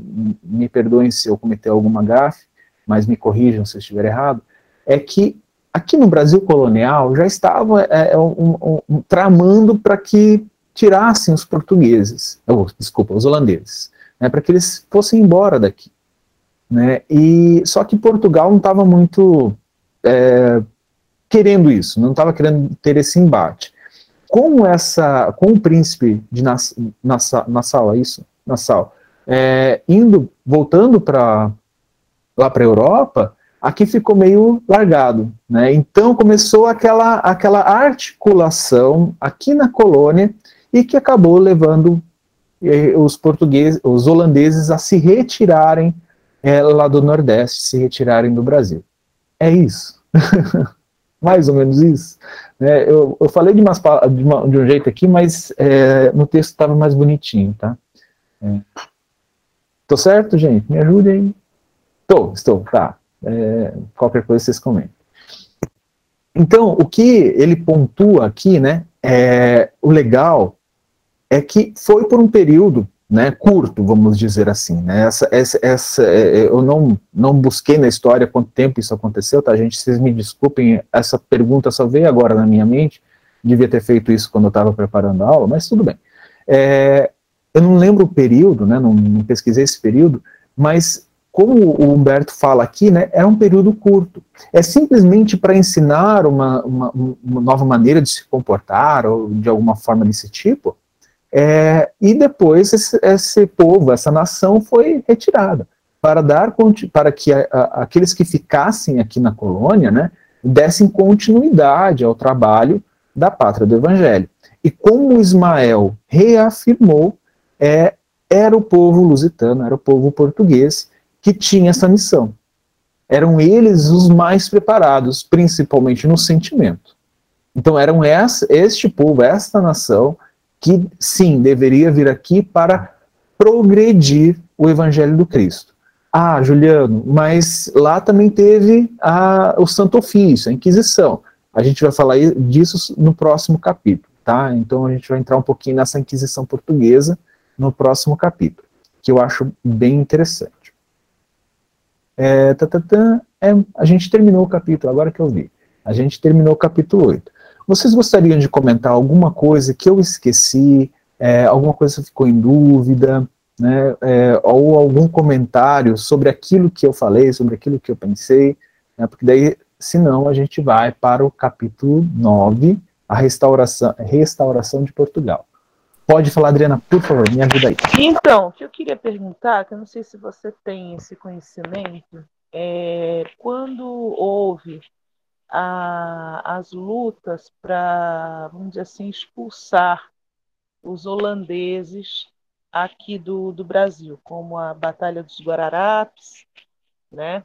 me perdoem se eu cometer alguma gafe, mas me corrijam se eu estiver errado, é que aqui no Brasil colonial já estava é, é um, um, tramando para que tirassem os portugueses, oh, desculpa, os holandeses, né, para que eles fossem embora daqui. Né, e Só que Portugal não estava muito é, querendo isso, não estava querendo ter esse embate com essa, com o príncipe de Nassau, Nassau é isso? Nassau, é, indo, voltando para lá para a Europa, aqui ficou meio largado, né? Então começou aquela, aquela articulação aqui na colônia e que acabou levando eh, os portugueses, os holandeses a se retirarem eh, lá do Nordeste, se retirarem do Brasil. É isso. Mais ou menos isso. É, eu, eu, falei de, umas, de, uma, de, um jeito aqui, mas é, no texto estava mais bonitinho, tá? É. Tô certo, gente? Me ajude aí. Tô, estou, tá. É, qualquer coisa vocês comentem. Então, o que ele pontua aqui, né, é, o legal é que foi por um período né, curto, vamos dizer assim. Né? Essa, essa, essa, é, é, eu não, não busquei na história quanto tempo isso aconteceu, tá, gente? Vocês me desculpem, essa pergunta só veio agora na minha mente, devia ter feito isso quando eu estava preparando a aula, mas tudo bem. É, eu não lembro o período, né, não, não, pesquisei esse período, mas como o Humberto fala aqui, né, é um período curto. É simplesmente para ensinar uma, uma, uma nova maneira de se comportar, ou de alguma forma desse tipo, é, e depois esse, esse, povo, essa nação foi retirada para dar para que a, a, aqueles que ficassem aqui na colônia, né, dessem continuidade ao trabalho da pátria do Evangelho. E como Ismael reafirmou, é, era o povo lusitano, era o povo português que tinha essa missão. Eram eles os mais preparados, principalmente no sentimento. Então eram este povo, esta nação, que sim, deveria vir aqui para progredir o Evangelho do Cristo. Ah, Juliano, mas lá também teve a, o Santo Ofício, a Inquisição. A gente vai falar disso no próximo capítulo, tá? Então a gente vai entrar um pouquinho nessa Inquisição portuguesa no próximo capítulo, que eu acho bem interessante. É, tá, tá, tá, é, a gente terminou o capítulo, agora que eu vi. A gente terminou o capítulo 8. Vocês gostariam de comentar alguma coisa que eu esqueci, é, alguma coisa que ficou em dúvida, né, é, ou algum comentário sobre aquilo que eu falei, sobre aquilo que eu pensei, né, porque daí, senão, a gente vai para o capítulo 9, a restauração, restauração de Portugal. Pode falar, Adriana, por favor, me ajuda aí. Então, o que eu queria perguntar, que eu não sei se você tem esse conhecimento, é quando houve a, as lutas para, vamos dizer assim, expulsar os holandeses aqui do, do Brasil, como a Batalha dos Guararapes, né,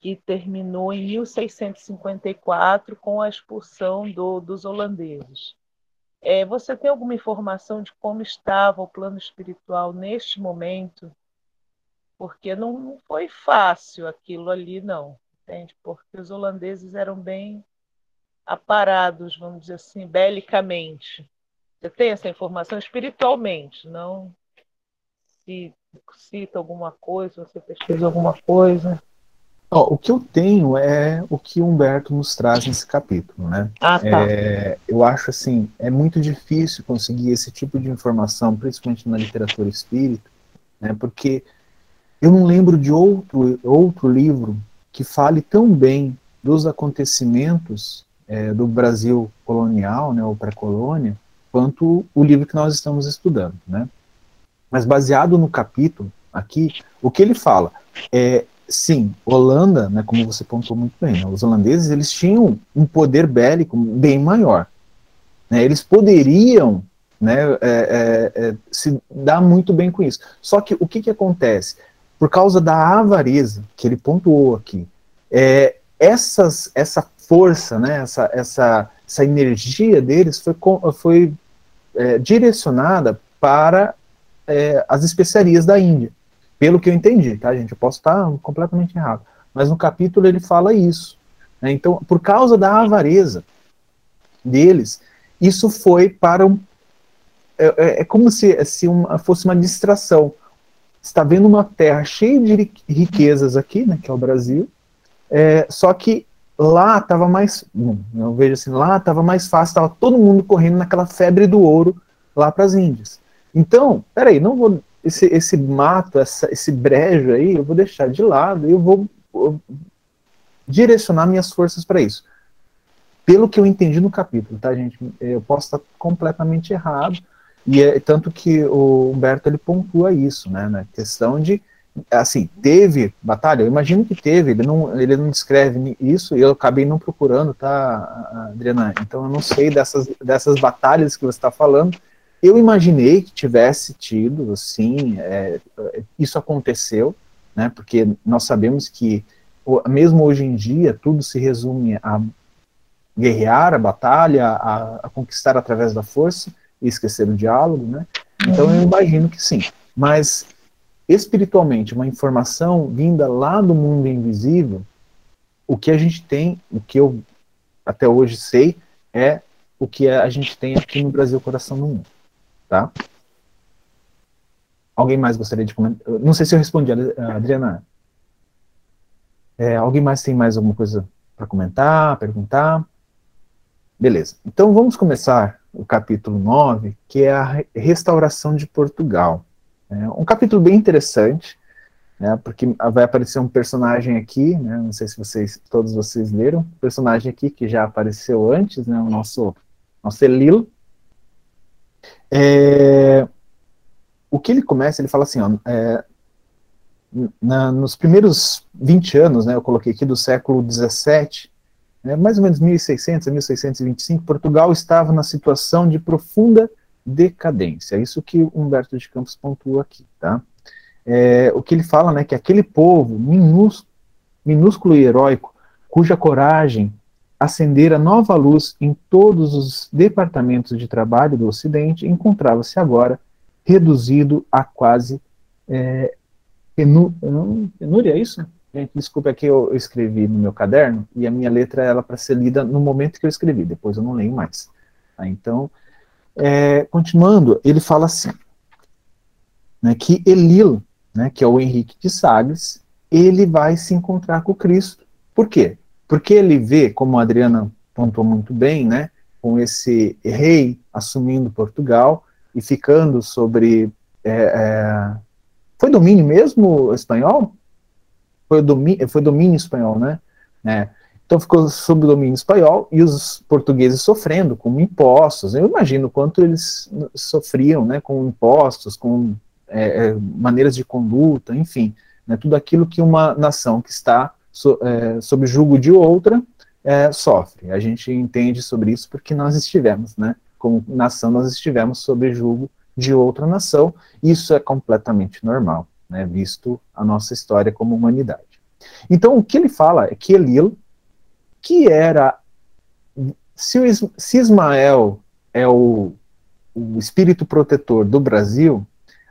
que terminou em 1654 com a expulsão do, dos holandeses. É, você tem alguma informação de como estava o plano espiritual neste momento? Porque não, não foi fácil aquilo ali, não entende? Porque os holandeses eram bem aparados, vamos dizer assim, belicamente. Você tem essa informação espiritualmente, não se cita alguma coisa, você pesquisa alguma coisa. Oh, o que eu tenho é o que Humberto nos traz nesse capítulo, né? Ah, tá. É, eu acho assim, é muito difícil conseguir esse tipo de informação, principalmente na literatura espírita, né? Porque eu não lembro de outro, outro livro que fale tão bem dos acontecimentos é, do Brasil colonial, né, ou pré-colônia, quanto o livro que nós estamos estudando, né? Mas baseado no capítulo aqui, o que ele fala é, sim, Holanda, né, como você pontuou muito bem, né, os holandeses eles tinham um poder bélico bem maior, né, eles poderiam né, é, é, é, se dar muito bem com isso. Só que o que, que acontece? Por causa da avareza que ele pontuou aqui, é, essas, essa força, né, essa, essa, essa energia deles foi, foi é, direcionada para é, as especiarias da Índia, pelo que eu entendi, tá, gente? Eu posso estar completamente errado, mas no capítulo ele fala isso. Né, então, por causa da avareza deles, isso foi para um. É, é, é como se, se uma, fosse uma distração. Está vendo uma terra cheia de riquezas aqui, né, que é o Brasil, é, só que lá estava mais, bom, eu vejo assim, lá estava mais fácil, estava todo mundo correndo naquela febre do ouro lá para as Índias. Então, peraí, não vou esse, esse mato, essa, esse brejo aí, eu vou deixar de lado e eu vou eu, direcionar minhas forças para isso. Pelo que eu entendi no capítulo, tá, gente? Eu posso estar completamente errado, e é tanto que o Humberto ele pontua isso, né, na questão de assim, teve batalha, eu imagino que teve, ele não, ele não descreve isso, e eu acabei não procurando, tá, Adriana? Então eu não sei dessas, dessas batalhas que você está falando. Eu imaginei que tivesse tido, sim, é, isso aconteceu, né, porque nós sabemos que, mesmo hoje em dia, tudo se resume a guerrear, a batalha, a, a conquistar através da força, e esquecer o diálogo, né? Então eu imagino que sim. Mas espiritualmente, uma informação vinda lá do mundo invisível, o que a gente tem, o que eu até hoje sei, é o que a gente tem aqui no Brasil Coração do Mundo. Tá? Alguém mais gostaria de comentar? Não sei se eu respondi, Adriana. É, alguém mais tem mais alguma coisa para comentar, perguntar? Beleza. Então vamos começar o capítulo 9, que é a restauração de Portugal. É um capítulo bem interessante, né, porque vai aparecer um personagem aqui, né, não sei se vocês, todos vocês leram, um personagem aqui que já apareceu antes, né, o nosso, nosso Elil. É, o que ele começa, ele fala assim, ó, é, na, nos primeiros 20 anos, né, eu coloquei aqui do século 17, né, mais ou menos 1600 a 1625, Portugal estava na situação de profunda decadência. É isso que Humberto de Campos pontua aqui, tá? É, o que ele fala, né, que aquele povo minúsculo, minúsculo e heróico, cuja coragem acendera nova luz em todos os departamentos de trabalho do Ocidente, encontrava-se agora reduzido a quase é, penúria, é isso? Gente, desculpa, aqui eu, eu escrevi no meu caderno e a minha letra ela para ser lida no momento que eu escrevi, depois eu não leio mais. Tá? Então, é, continuando, ele fala assim, né, que Elil, né, que é o Henrique de Sagres, ele vai se encontrar com Cristo. Por quê? Porque ele vê, como a Adriana pontuou muito bem, né, com esse rei assumindo Portugal e ficando sobre. É, é, foi domínio mesmo espanhol? Foi domínio, foi domínio espanhol, né? né? Então ficou sob domínio espanhol e os portugueses sofrendo com impostos. Eu imagino quanto eles sofriam né, com impostos, com é, é, maneiras de conduta, enfim, né, tudo aquilo que uma nação que está so, é, sob julgo de outra é, sofre. A gente entende sobre isso porque nós estivemos, né, como nação, nós estivemos sob julgo de outra nação, isso é completamente normal, né, visto a nossa história como humanidade. Então, o que ele fala é que Elil, que era. Se, o, se Ismael é o, o espírito protetor do Brasil,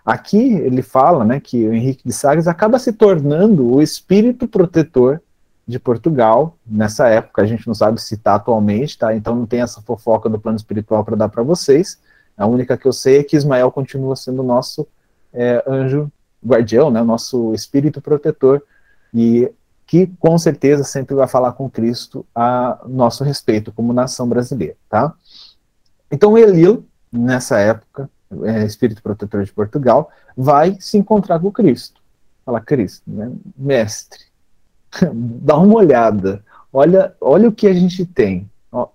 aqui ele fala né, que o Henrique de Sagres acaba se tornando o espírito protetor de Portugal nessa época. A gente não sabe se está atualmente, tá? Então não tem essa fofoca do plano espiritual para dar para vocês. A única que eu sei é que Ismael continua sendo o nosso é, anjo guardião, né, nosso espírito protetor. E que com certeza sempre vai falar com Cristo a nosso respeito como nação brasileira, tá? Então Elil, nessa época, é, espírito protetor de Portugal, vai se encontrar com Cristo. Fala, Cristo, né, mestre, dá uma olhada, olha, olha o que a gente tem,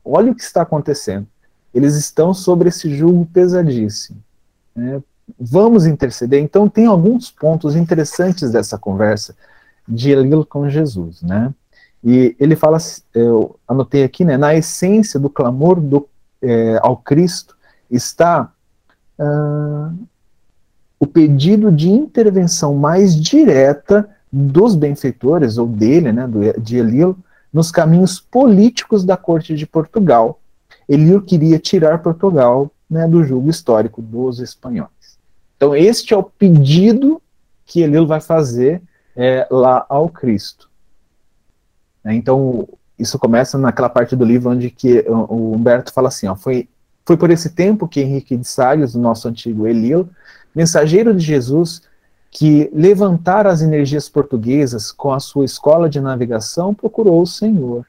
olha o que está acontecendo. Eles estão sobre esse jugo pesadíssimo. Né? Vamos interceder. Então, tem alguns pontos interessantes dessa conversa de Elilo com Jesus, né? E ele fala, eu anotei aqui, né? Na essência do clamor do, é, ao Cristo está uh, o pedido de intervenção mais direta dos benfeitores, ou dele, né, do, de Elilo, nos caminhos políticos da corte de Portugal. Elilo queria tirar Portugal né, do jugo histórico dos espanhóis. Então, este é o pedido que Elilo vai fazer é, lá ao Cristo. É, então, isso começa naquela parte do livro onde que o Humberto fala assim, ó, foi, foi por esse tempo que Henrique de Salles, nosso antigo Elilo, mensageiro de Jesus, que levantar as energias portuguesas com a sua escola de navegação, procurou o Senhor,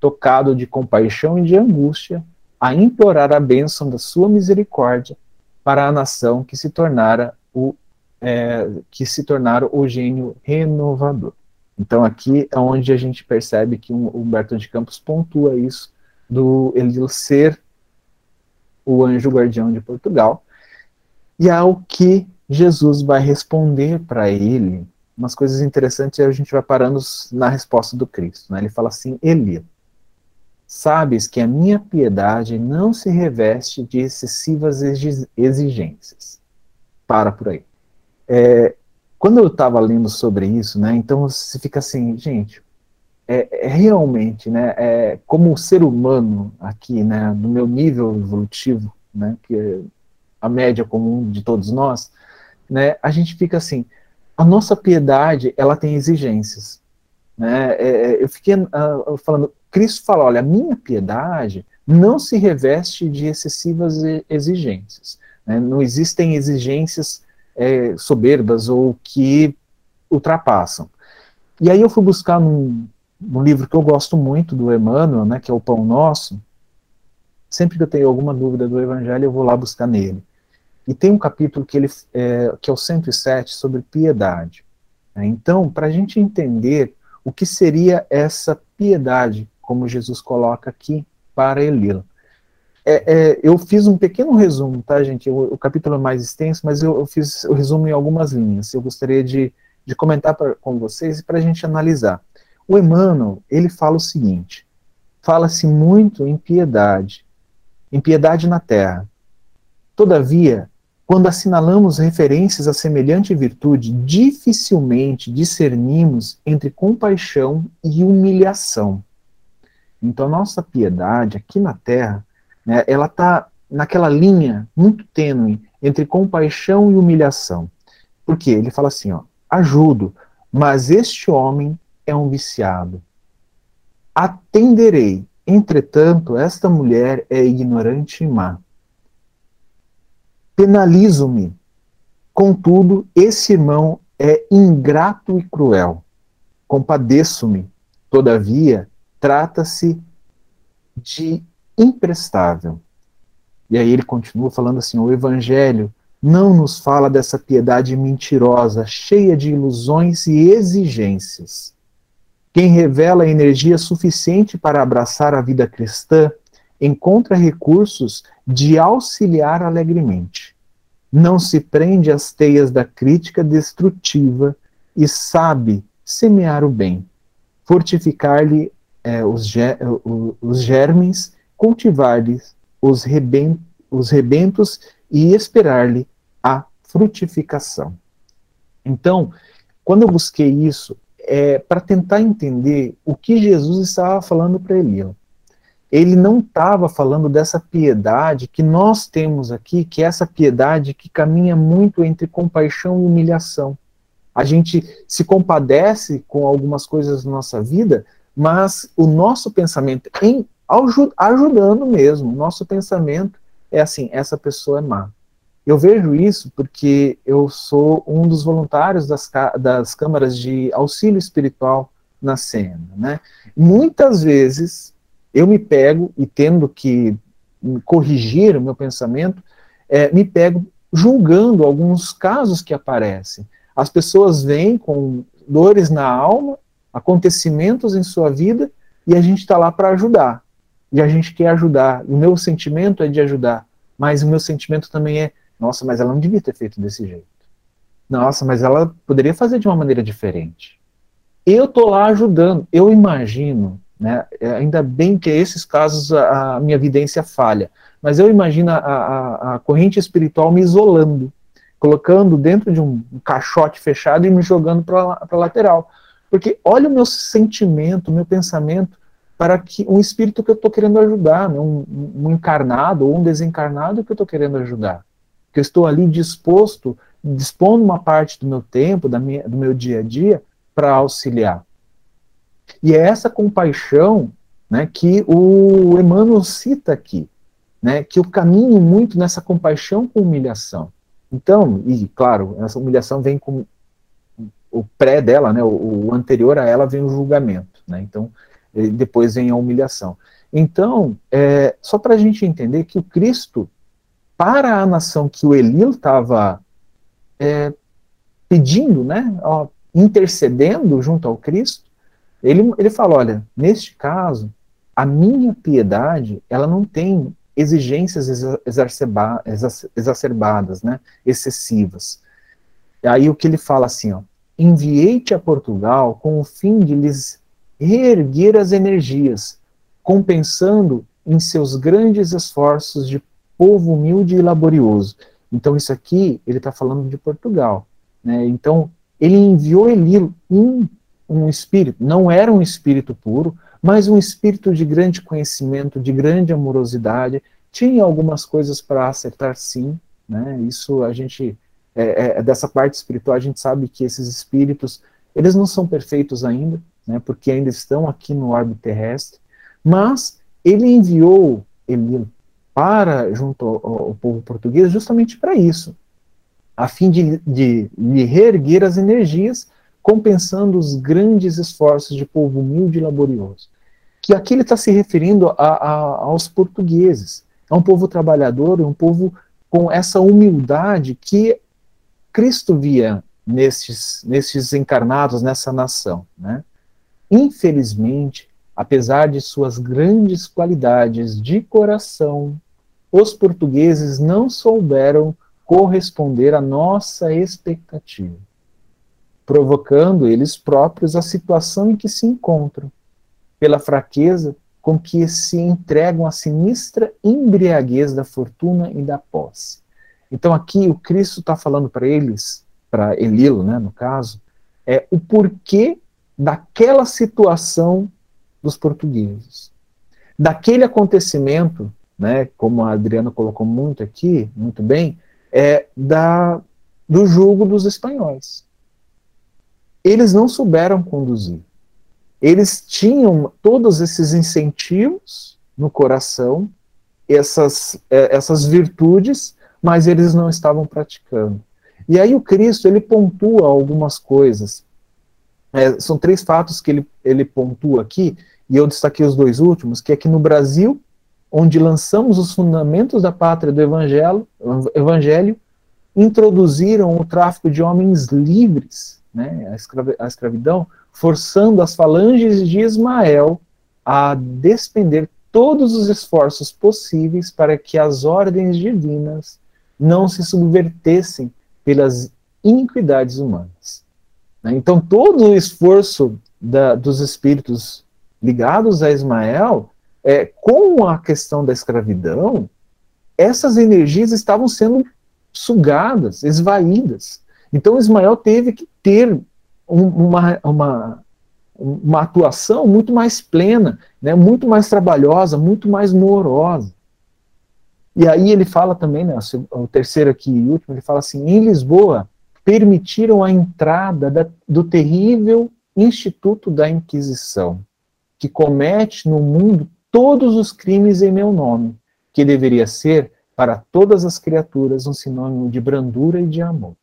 tocado de compaixão e de angústia, a implorar a bênção da sua misericórdia para a nação que se tornara o é, que se tornara o gênio renovador. Então aqui é onde a gente percebe que o Humberto de Campos pontua isso do ele ser o anjo guardião de Portugal e ao que Jesus vai responder para ele umas coisas interessantes a gente vai parando na resposta do Cristo. Né? Ele fala assim: Eli, sabes que a minha piedade não se reveste de excessivas exigências. Para por aí. É, quando eu estava lendo sobre isso, né, então você fica assim, gente, é, é realmente, né, é, como ser humano aqui, né, no meu nível evolutivo, né, que é a média comum de todos nós, né, a gente fica assim, a nossa piedade, ela tem exigências, né, é, é eu fiquei uh, falando, Cristo fala, olha, a minha piedade não se reveste de excessivas exigências, né, não existem exigências é, soberbas ou que ultrapassam. E aí eu fui buscar num, num livro que eu gosto muito do Emmanuel, né, que é o Pão Nosso, sempre que eu tenho alguma dúvida do Evangelho, eu vou lá buscar nele. E tem um capítulo que, ele, é, que é o 107 sobre piedade. Então, para a gente entender o que seria essa piedade, como Jesus coloca aqui para Elila. É, é, eu fiz um pequeno resumo, tá, gente? O, o capítulo é mais extenso, mas eu, eu, fiz o resumo em algumas linhas. Eu gostaria de, de comentar pra, com vocês para a gente analisar. O Emmanuel, ele fala o seguinte: fala-se muito em piedade, em piedade na terra. Todavia, quando assinalamos referências a semelhante virtude, dificilmente discernimos entre compaixão e humilhação. Então, nossa piedade aqui na Terra, né, ela está naquela linha muito tênue entre compaixão e humilhação. Por quê? Ele fala assim: ó, ajudo, mas este homem é um viciado. Atenderei, entretanto, esta mulher é ignorante e má penalizo-me. Contudo, esse irmão é ingrato e cruel. Compadeço-me. Todavia, trata-se de imprestável. E aí ele continua falando assim: o Evangelho não nos fala dessa piedade mentirosa, cheia de ilusões e exigências. Quem revela energia suficiente para abraçar a vida cristã encontra recursos de auxiliar alegremente. Não se prende às teias da crítica destrutiva e sabe semear o bem, fortificar-lhe é, os, os, germes, cultivar-lhe os, rebent, os rebentos e esperar-lhe a frutificação. Então, quando eu busquei isso, é para tentar entender o que Jesus estava falando para Elias ele não estava falando dessa piedade que nós temos aqui, que é essa piedade que caminha muito entre compaixão e humilhação. A gente se compadece com algumas coisas na nossa vida, mas o nosso pensamento, em ajudando mesmo, nosso pensamento é assim: essa pessoa é má. Eu vejo isso porque eu sou um dos voluntários das, das câmaras de auxílio espiritual na cena. Né? Muitas vezes eu me pego e tendo que corrigir o meu pensamento, é, me pego julgando alguns casos que aparecem. As pessoas vêm com dores na alma acontecimentos em sua vida e a gente está lá para ajudar. E a gente quer ajudar. O meu sentimento é de ajudar, mas o meu sentimento também é: nossa, mas ela não devia ter feito desse jeito. Nossa, mas ela poderia fazer de uma maneira diferente. Eu tô lá ajudando. Eu imagino, né? Ainda bem que esses casos a, a minha evidência falha, mas eu imagino a, a, a corrente espiritual me isolando colocando dentro de um, caixote fechado e me jogando para a lateral. Porque olha o meu sentimento, o meu pensamento para que um espírito que eu estou querendo ajudar, né, um, um, encarnado ou um desencarnado que eu estou querendo ajudar. Que eu estou ali disposto, dispondo uma parte do meu tempo, da minha, do meu dia a dia, para auxiliar. E é essa compaixão né, que o Emmanuel cita aqui, né, que eu caminho muito nessa compaixão com humilhação. Então, e claro, essa humilhação vem com o pré dela, né, o, o anterior a ela vem o julgamento, né, então depois vem a humilhação. Então, é, só para a gente entender que o Cristo, para a nação que o Elil estava é, pedindo, né, ó, intercedendo junto ao Cristo, ele, ele fala, olha, neste caso, a minha piedade, ela não tem exigências exacerba, exacerbadas, né, excessivas. Aí o que ele fala assim, ó, enviei-te a Portugal com o fim de lhes reerguer as energias, compensando em seus grandes esforços de povo humilde e laborioso. Então isso aqui ele está falando de Portugal, né? Então ele enviou Eli um, um espírito, não era um espírito puro, mas um espírito de grande conhecimento, de grande amorosidade, tinha algumas coisas para acertar sim, né? Isso a gente é, é, dessa parte espiritual a gente sabe que esses espíritos eles não são perfeitos ainda, né? Porque ainda estão aqui no orbe terrestre, mas ele enviou ele para junto ao, ao povo português justamente para isso, a fim de, de lhe reerguer as energias, compensando os grandes esforços de povo humilde e laborioso que aqui ele está se referindo a, a, aos portugueses. É um povo trabalhador, um povo com essa humildade que Cristo via nestes, nestes encarnados, nessa nação. Né? Infelizmente, apesar de suas grandes qualidades de coração, os portugueses não souberam corresponder à nossa expectativa, provocando eles próprios a situação em que se encontram pela fraqueza com que se entregam à sinistra embriaguez da fortuna e da posse. Então aqui o Cristo está falando para eles, para Elilo, né, no caso, é o porquê daquela situação dos portugueses. Daquele acontecimento, né, como a Adriana colocou muito aqui, muito bem, é da, do jugo dos espanhóis. Eles não souberam conduzir eles tinham todos esses incentivos no coração, essas, é, essas virtudes, mas eles não estavam praticando. E aí o Cristo, ele pontua algumas coisas. É, são três fatos que ele, ele pontua aqui, e eu destaquei os dois últimos, que é que no Brasil, onde lançamos os fundamentos da pátria do evangelho, evangelho introduziram o tráfico de homens livres, né, a, escravidão, forçando as falanges de Ismael a despender todos os esforços possíveis para que as ordens divinas não se subvertessem pelas iniquidades humanas. Né? Então, todo o esforço da, dos espíritos ligados a Ismael, é, com a questão da escravidão, essas energias estavam sendo sugadas, esvaídas. Então, Ismael teve que ter uma, uma, uma atuação muito mais plena, né, muito mais trabalhosa, muito mais morosa. E aí ele fala também, né, o terceiro aqui e último, ele fala assim, em Lisboa permitiram a entrada da, do terrível Instituto da Inquisição, que comete no mundo todos os crimes em meu nome, que deveria ser para todas as criaturas um sinônimo de brandura e de amor.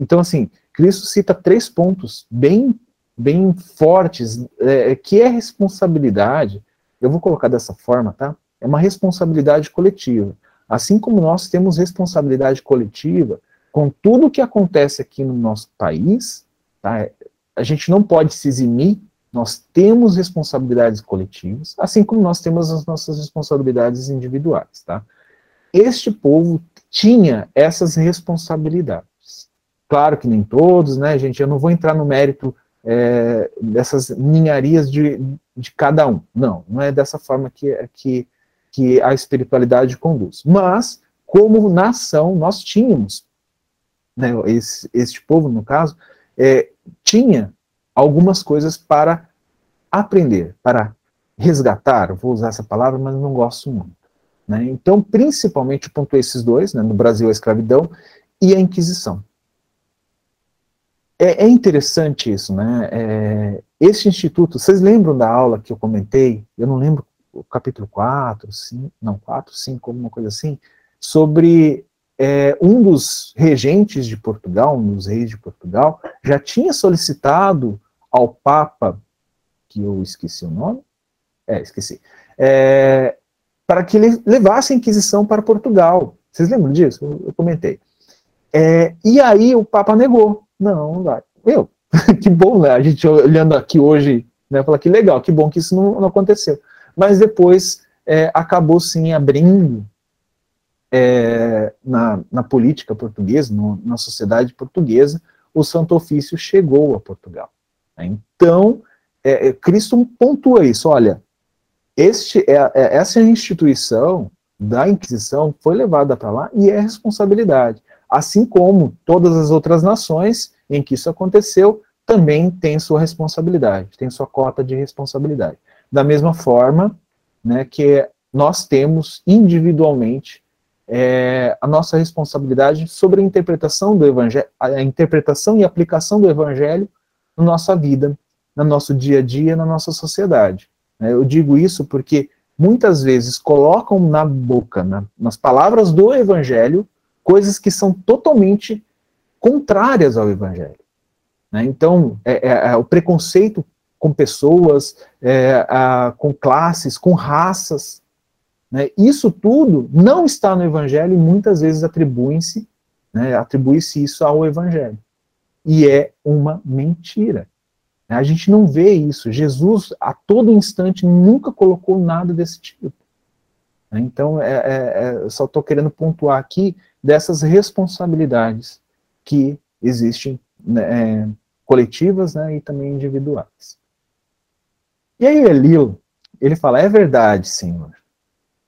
Então, assim, Cristo cita três pontos bem, bem fortes, é, que é responsabilidade, eu vou colocar dessa forma, tá? É uma responsabilidade coletiva. Assim como nós temos responsabilidade coletiva com tudo que acontece aqui no nosso país, tá? a gente não pode se eximir, nós temos responsabilidades coletivas, assim como nós temos as nossas responsabilidades individuais, tá? Este povo tinha essas responsabilidades. Claro que nem todos, né, gente? Eu não vou entrar no mérito é, dessas ninharias de, de cada um. Não, não é dessa forma que, que, que a espiritualidade conduz. Mas, como nação, nós tínhamos, né, esse, este povo, no caso, é, tinha algumas coisas para aprender, para resgatar, vou usar essa palavra, mas não gosto muito. Né? Então, principalmente, pontuei esses dois, né, no Brasil a escravidão e a Inquisição. É, é interessante isso, né? É, este instituto, vocês lembram da aula que eu comentei? Eu não lembro o capítulo 4, 5, não, 4, 5, alguma coisa assim, sobre é, um dos regentes de Portugal, um dos reis de Portugal, já tinha solicitado ao Papa, que eu esqueci o nome, é, esqueci, é, para que ele levasse a Inquisição para Portugal. Vocês lembram disso? Eu, eu comentei. É, e aí o Papa negou. Não, não vai. Meu, que bom, né? A gente olhando aqui hoje, né, fala que legal, que bom que isso não, não aconteceu. Mas depois é, acabou sim abrindo é, na, na, política portuguesa, no, na sociedade portuguesa, o Santo Ofício chegou a Portugal. Né? Então, é, é Cristo pontua isso, olha, este, é, é, essa instituição da Inquisição foi levada para lá e é responsabilidade. Assim como todas as outras nações em que isso aconteceu também tem sua responsabilidade, tem sua cota de responsabilidade. Da mesma forma né, que nós temos individualmente é, a nossa responsabilidade sobre a interpretação do evangelho, a interpretação e aplicação do evangelho na nossa vida, no nosso dia a dia, na nossa sociedade. Né? Eu digo isso porque muitas vezes colocam na boca, na, nas palavras do Evangelho, coisas que são totalmente contrárias ao Evangelho. Né? Então, é, é, é, o preconceito com pessoas, é, a, com classes, com raças, né? isso tudo não está no Evangelho e muitas vezes atribui-se né, atribui-se isso ao Evangelho. E é uma mentira. A gente não vê isso. Jesus, a todo instante, nunca colocou nada desse tipo. Então, é, é, é, só estou querendo pontuar aqui dessas responsabilidades que existem né, é, coletivas né, e também individuais. E aí, Elil, ele fala: é verdade, Senhor.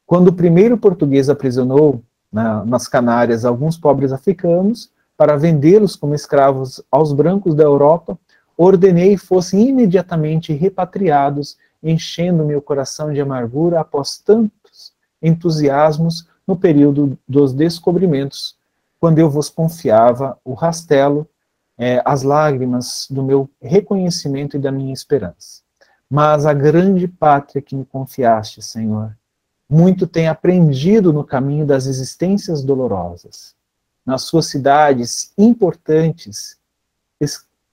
Quando o primeiro português aprisionou na, nas Canárias alguns pobres africanos para vendê-los como escravos aos brancos da Europa, ordenei fossem imediatamente repatriados, enchendo meu coração de amargura após tantos entusiasmos no período dos descobrimentos, quando eu vos confiava o rastelo, é, as lágrimas do meu reconhecimento e da minha esperança. Mas a grande pátria que me confiaste, Senhor, muito tem aprendido no caminho das existências dolorosas. Nas suas cidades importantes,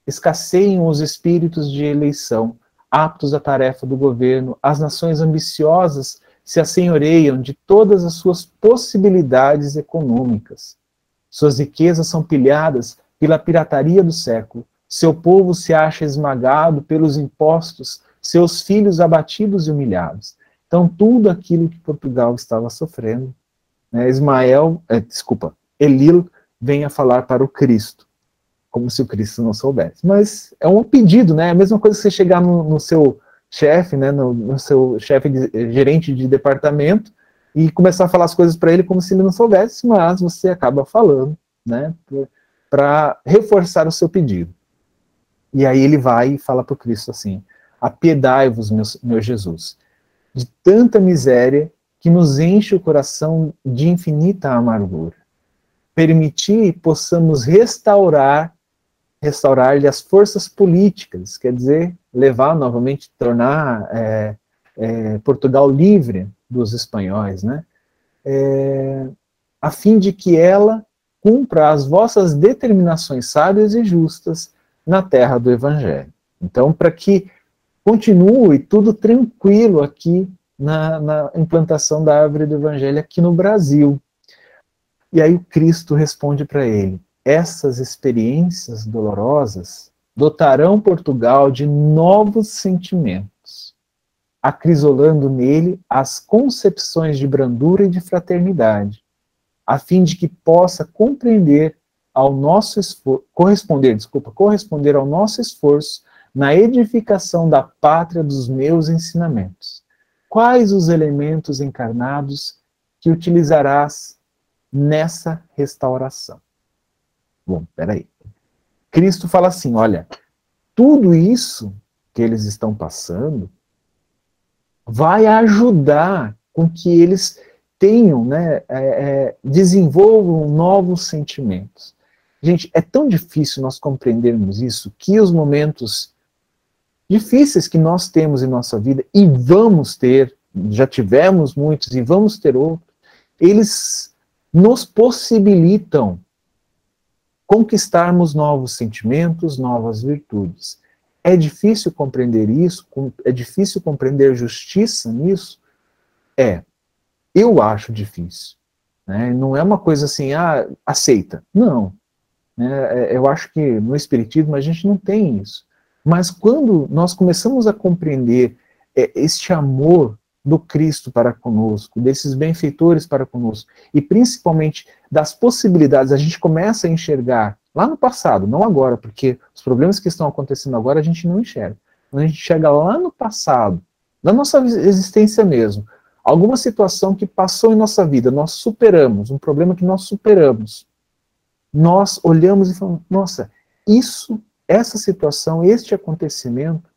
escasseiam os espíritos de eleição, aptos à tarefa do governo, as nações ambiciosas se assenhoreiam de todas as suas possibilidades econômicas. Suas riquezas são pilhadas pela pirataria do século, seu povo se acha esmagado pelos impostos, seus filhos abatidos e humilhados. Então, tudo aquilo que Portugal estava sofrendo, né, Ismael, é, desculpa, Elil vem a falar para o Cristo como se o Cristo não soubesse. Mas é um pedido, né? É a mesma coisa que você chegar no, no seu chefe, né, no, no seu chefe de, gerente de departamento e começar a falar as coisas para ele como se ele não soubesse, mas você acaba falando, né, para reforçar o seu pedido. E aí ele vai e fala para o Cristo assim: Apiedai-vos, meu, meu Jesus, de tanta miséria que nos enche o coração de infinita amargura. Permitir possamos restaurar restaurar-lhe as forças políticas, quer dizer, levar novamente, tornar é, é, Portugal livre dos espanhóis, né? É, a fim de que ela cumpra as vossas determinações sábias e justas na terra do Evangelho. Então, para que continue tudo tranquilo aqui na, na implantação da árvore do Evangelho aqui no Brasil. E aí o Cristo responde para ele: essas experiências dolorosas, dotarão Portugal de novos sentimentos, acrisolando nele as concepções de brandura e de fraternidade, a fim de que possa compreender ao nosso esforço, corresponder, desculpa, corresponder ao nosso esforço na edificação da pátria dos meus ensinamentos. Quais os elementos encarnados que utilizarás nessa restauração? Bom, peraí. Cristo fala assim: olha, tudo isso que eles estão passando vai ajudar com que eles tenham, né, é, é, desenvolvam novos sentimentos. Gente, é tão difícil nós compreendermos isso que os momentos difíceis que nós temos em nossa vida e vamos ter, já tivemos muitos e vamos ter outros, eles nos possibilitam conquistarmos novos sentimentos, novas virtudes. É difícil compreender isso? É difícil compreender justiça nisso? É. Eu acho difícil. Né? Não é uma coisa assim, ah, aceita. Não. Né? É, eu acho que no Espiritismo a gente não tem isso. Mas quando nós começamos a compreender é, este amor do Cristo para conosco, desses benfeitores para conosco, e principalmente das possibilidades, a gente começa a enxergar lá no passado, não agora, porque os problemas que estão acontecendo agora a gente não enxerga. A gente chega lá no passado, na nossa existência mesmo, alguma situação que passou em nossa vida, nós superamos, um problema que nós superamos, nós olhamos e falamos, nossa, isso, essa situação, este acontecimento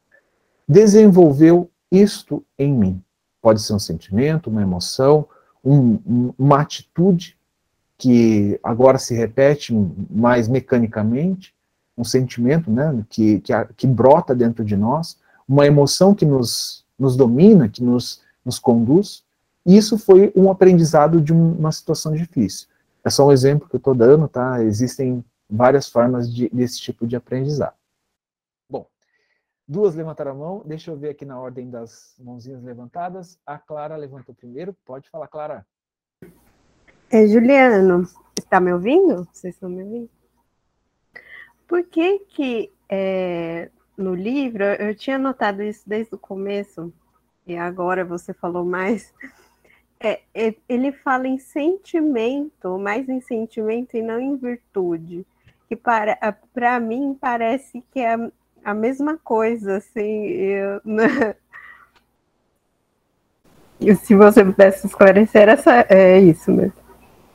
desenvolveu isto em mim. Pode ser um sentimento, uma emoção, um, uma atitude que agora se repete mais mecanicamente, um sentimento né, que, que, que brota dentro de nós, uma emoção que nos, nos domina, que nos, nos conduz. Isso foi um aprendizado de uma situação difícil. É só um exemplo que eu estou dando, tá? Existem várias formas de, desse tipo de aprendizado. Duas levantaram a mão. Deixa eu ver aqui na ordem das mãozinhas levantadas. A Clara levantou primeiro. Pode falar, Clara. É, Juliano, está me ouvindo? Vocês estão me ouvindo? Por que que é, no livro, eu tinha notado isso desde o começo, e agora você falou mais, é, é, ele fala em sentimento, mais em sentimento e não em virtude. Que para, para mim parece que é a mesma coisa, assim. Eu, né? Se você pudesse esclarecer, essa, é isso mesmo.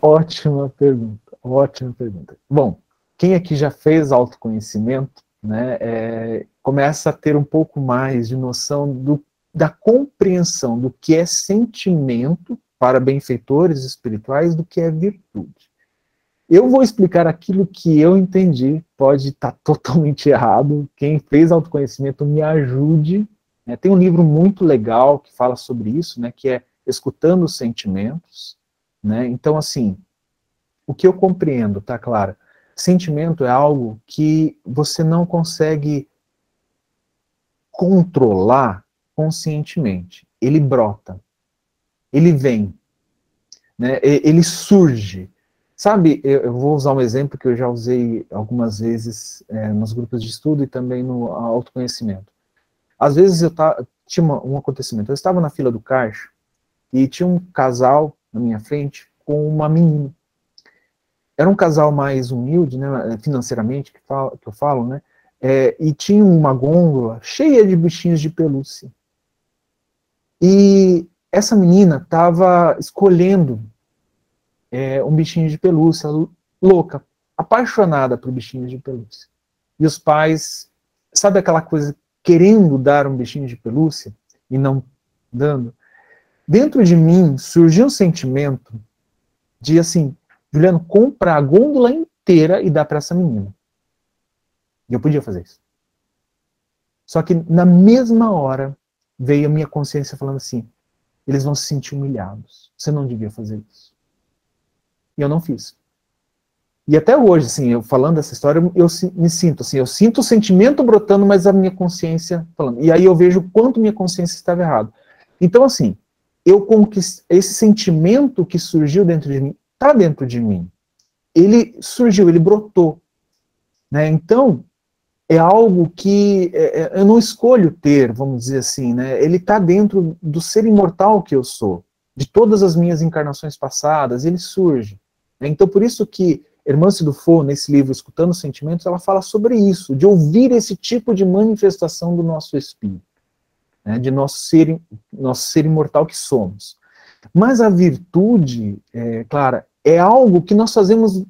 Ótima pergunta, ótima pergunta. Bom, quem aqui já fez autoconhecimento, né, é, começa a ter um pouco mais de noção do, da compreensão do que é sentimento para benfeitores espirituais do que é virtude. Eu vou explicar aquilo que eu entendi, pode estar tá totalmente errado. Quem fez autoconhecimento me ajude. Né? Tem um livro muito legal que fala sobre isso, né? que é Escutando os Sentimentos. Né? Então, assim, o que eu compreendo, tá claro? Sentimento é algo que você não consegue controlar conscientemente. Ele brota, ele vem, né? ele surge. Sabe, eu, eu, vou usar um exemplo que eu já usei algumas vezes é, nos grupos de estudo e também no autoconhecimento. Às vezes eu tá, tinha uma, um acontecimento, eu estava na fila do caixa e tinha um casal na minha frente com uma menina. Era um casal mais humilde, né, financeiramente, que, falo, que eu falo, né, é, e tinha uma gôndola cheia de bichinhos de pelúcia. E essa menina estava escolhendo é, um bichinho de pelúcia, louca, apaixonada por bichinhos de pelúcia. E os pais, sabe aquela coisa, querendo dar um bichinho de pelúcia e não dando? Dentro de mim surgiu um sentimento de assim, Juliano, compra a gôndola inteira e dá para essa menina. E eu podia fazer isso. Só que na mesma hora veio a minha consciência falando assim: eles vão se sentir humilhados. Você não devia fazer isso. E eu não fiz. E até hoje, assim, eu falando essa história, eu, me sinto assim, eu sinto o sentimento brotando, mas a minha consciência falando. E aí eu vejo o quanto minha consciência estava errado. Então, assim, eu conquist... esse sentimento que surgiu dentro de mim, está dentro de mim. Ele surgiu, ele brotou. Né? Então, é algo que é, é, eu não escolho ter, vamos dizer assim, né? Ele está dentro do ser imortal que eu sou, de todas as minhas encarnações passadas, ele surge. Então, por isso que Hermance Dufour, nesse livro Escutando os Sentimentos, ela fala sobre isso, de ouvir esse tipo de manifestação do nosso espírito, né? de nosso ser, nosso ser imortal que somos. Mas a virtude, é, Clara, é algo que nós fazemos,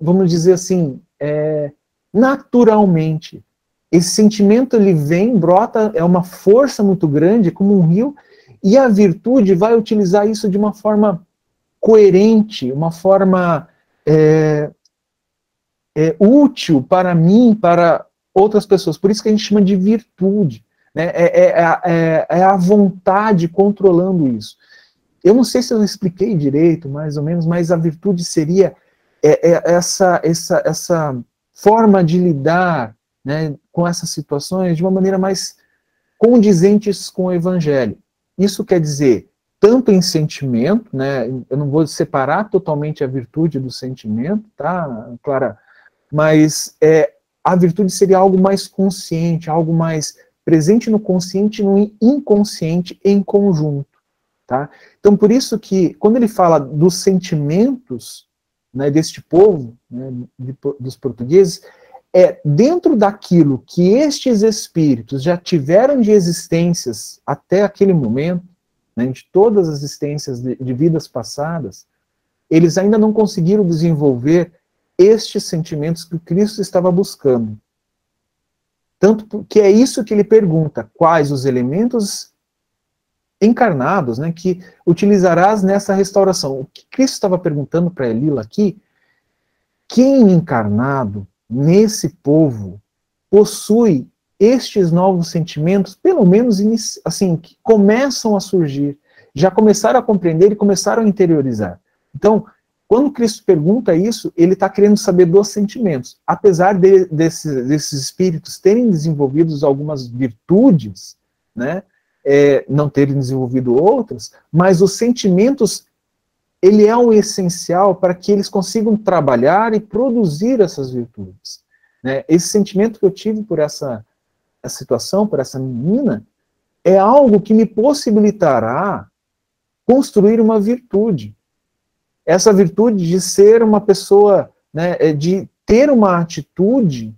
vamos dizer assim, é, naturalmente. Esse sentimento ele vem, brota, é uma força muito grande, como um rio, e a virtude vai utilizar isso de uma forma coerente, uma forma é, é, útil para mim, para outras pessoas. Por isso que a gente chama de virtude. Né? É, é, é, é a vontade controlando isso. Eu não sei se eu expliquei direito, mais ou menos, mas a virtude seria é, é essa, essa, essa forma de lidar né, com essas situações de uma maneira mais condizentes com o evangelho. Isso quer dizer, tanto em sentimento, né, eu não vou separar totalmente a virtude do sentimento, tá, Clara? Mas é, a virtude seria algo mais consciente, algo mais presente no consciente e no inconsciente em conjunto, tá? Então, por isso que, quando ele fala dos sentimentos, né, deste povo, né, de, dos portugueses, é dentro daquilo que estes espíritos já tiveram de existências até aquele momento, né, de todas as existências de, de vidas passadas, eles ainda não conseguiram desenvolver estes sentimentos que Cristo estava buscando. Tanto que é isso que ele pergunta: quais os elementos encarnados, né, que utilizarás nessa restauração. O que Cristo estava perguntando para Elila aqui, quem encarnado nesse povo possui estes novos sentimentos, pelo menos assim, que começam a surgir, já começaram a compreender e começaram a interiorizar. Então, quando Cristo pergunta isso, ele está querendo saber dos sentimentos. Apesar de, desses, desses espíritos terem desenvolvido algumas virtudes, né, é, não terem desenvolvido outras, mas os sentimentos, ele é o essencial para que eles consigam trabalhar e produzir essas virtudes. Né? Esse sentimento que eu tive por essa situação, por essa menina, é algo que me possibilitará construir uma virtude. Essa virtude de ser uma pessoa, né, é de ter uma atitude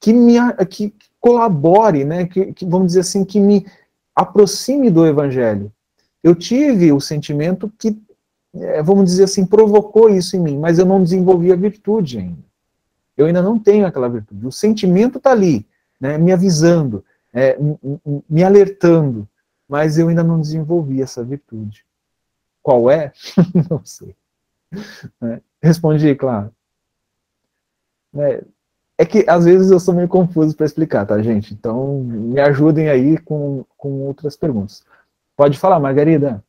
que me que colabore, né, que, que vamos dizer assim, que me aproxime do Evangelho. Eu tive o sentimento que, é, vamos dizer assim, provocou isso em mim, mas eu não desenvolvi a virtude ainda. Eu ainda não tenho aquela virtude. O sentimento está ali, né, me avisando, é, me alertando, mas eu ainda não desenvolvi essa virtude. Qual é? não sei. É, respondi, claro. É, é que às vezes eu sou meio confuso para explicar, tá, gente? Então me ajudem aí com, com outras perguntas. Pode falar, Margarida.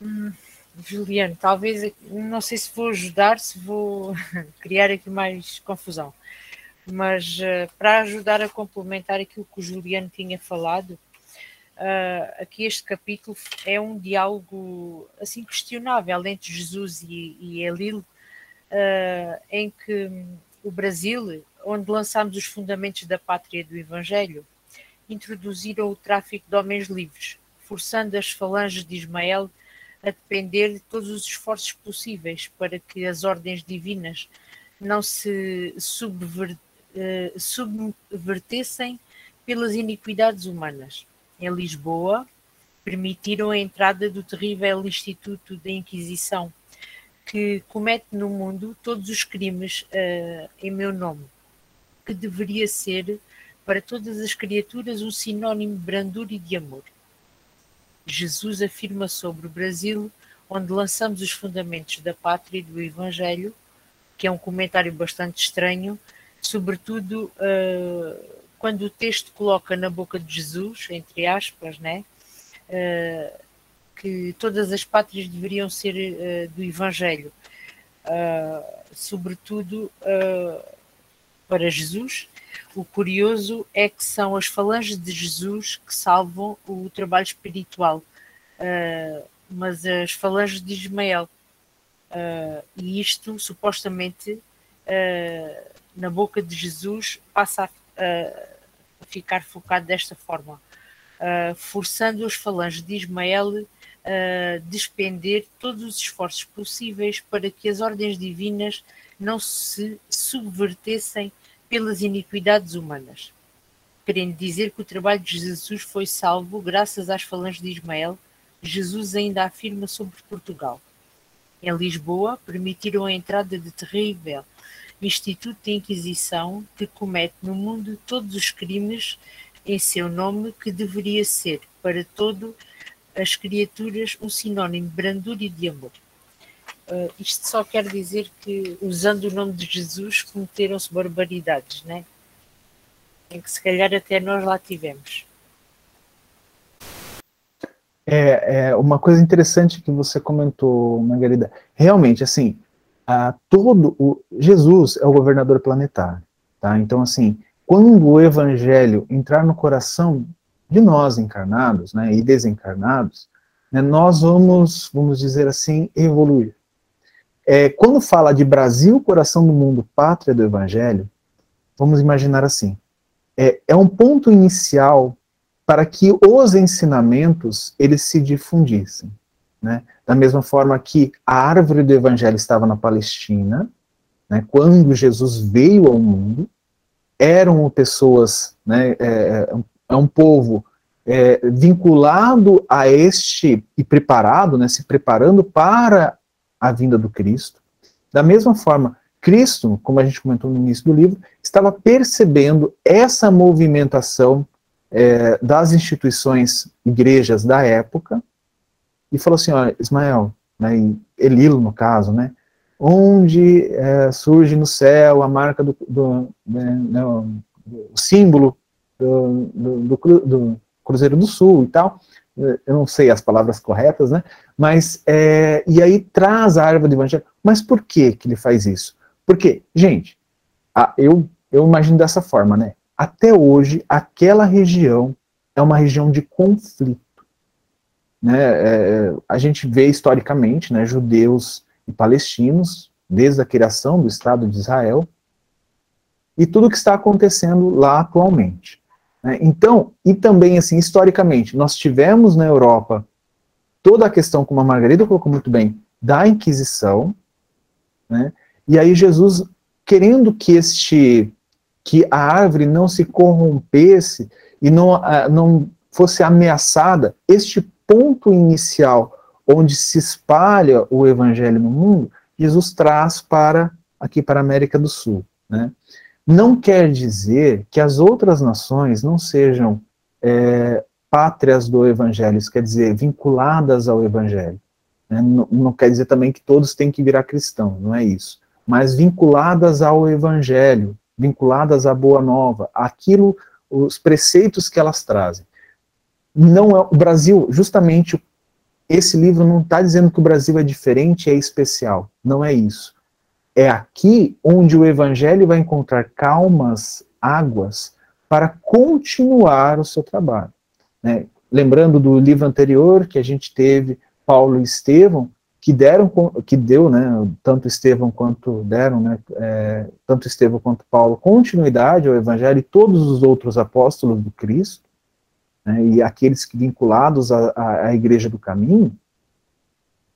Hum, Juliano, talvez, não sei se vou ajudar, se vou criar aqui mais confusão, mas uh, para ajudar a complementar aquilo que o Juliano tinha falado, uh, aqui este capítulo é um diálogo assim questionável entre Jesus e, e Elil, uh, em que o Brasil, onde lançámos os fundamentos da pátria do Evangelho, introduziram o tráfico de homens livres, forçando as falanges de Ismael a depender de todos os esforços possíveis para que as ordens divinas não se subver, uh, subvertessem pelas iniquidades humanas. Em Lisboa, permitiram a entrada do terrível Instituto da Inquisição, que comete no mundo todos os crimes uh, em meu nome, que deveria ser para todas as criaturas um sinónimo de brandura e de amor. Jesus afirma sobre o Brasil, onde lançamos os fundamentos da pátria e do Evangelho, que é um comentário bastante estranho, sobretudo uh, quando o texto coloca na boca de Jesus, entre aspas, né? Uh, que todas as pátrias deveriam ser uh, do Evangelho, sobretudo para Jesus. O curioso é que são as falanges de Jesus que salvam o trabalho espiritual, mas as falanges de Ismael. e isto supostamente uh, na boca de Jesus passa a, a ficar focado desta forma, uh, forçando os falanges de Ismael a despender todos os esforços possíveis para que as ordens divinas não se subvertessem pelas iniquidades humanas. Querendo dizer que o trabalho de Jesus foi salvo graças às falanges de Ismael, Jesus ainda afirma sobre Portugal. Em Lisboa, permitiram a entrada de terrível Instituto de Inquisição que comete no mundo todos os crimes em seu nome que deveria ser, para todo as criaturas, um sinónimo de brandura e de amor. Uh, isto só quer dizer que, usando o nome de Jesus, cometeram-se barbaridades, né? Em que se calhar até nós lá tivemos. É, é uma coisa interessante que você comentou, Margarida. Realmente, assim, a, todo o Jesus é o governador planetário, tá? Então, assim, quando o evangelho entrar no coração de nós encarnados, né, e desencarnados, né, nós vamos, vamos dizer assim, evoluir. É, quando fala de Brasil, coração do mundo, pátria do Evangelho, vamos imaginar assim: é, é um ponto inicial para que os ensinamentos eles se difundissem. Né? Da mesma forma que a árvore do Evangelho estava na Palestina, né, quando Jesus veio ao mundo, eram pessoas, né, é, é, é um povo é, vinculado a este e preparado, né, se preparando para a vinda do Cristo. Da mesma forma, Cristo, como a gente comentou no início do livro, estava percebendo essa movimentação é, das instituições igrejas da época e falou assim: olha, Ismael, né, Elilo no caso, né, onde é, surge no céu a marca do, do, né, né símbolo do, do, do, Cruzeiro do Sul e tal, eu não sei as palavras corretas, né? Mas, é, e aí traz a árvore do evangelho. Mas por que que ele faz isso? Porque, gente, a, eu, eu imagino dessa forma, né? Até hoje, aquela região é uma região de conflito. Né? É, a gente vê historicamente, né, judeus e palestinos, desde a criação do Estado de Israel, e tudo que está acontecendo lá atualmente. Né? Então, e também, assim, historicamente, nós tivemos na Europa toda a questão, como a Margarida colocou muito bem, da Inquisição, né? e aí Jesus, querendo que este, que a árvore não se corrompesse e não, uh, não fosse ameaçada, este ponto inicial onde se espalha o evangelho no mundo, Jesus traz para aqui para a América do Sul, né? Não quer dizer que as outras nações não sejam é, pátrias do Evangelho, isso quer dizer vinculadas ao Evangelho. Né? Não, não, quer dizer também que todos têm que virar cristão, não é isso. Mas vinculadas ao Evangelho, vinculadas à Boa Nova, aquilo, os preceitos que elas trazem. Não é o Brasil, justamente esse livro não está dizendo que o Brasil é diferente, é especial. Não é isso. É aqui onde o evangelho vai encontrar calmas águas para continuar o seu trabalho. Né? Lembrando do livro anterior que a gente teve Paulo e Estevão, que deram, que deu, né, tanto Estevão quanto deram, né, é, tanto Estevão quanto Paulo, continuidade ao Evangelho e todos os outros apóstolos do Cristo, né, e aqueles que vinculados à, à, Igreja do Caminho,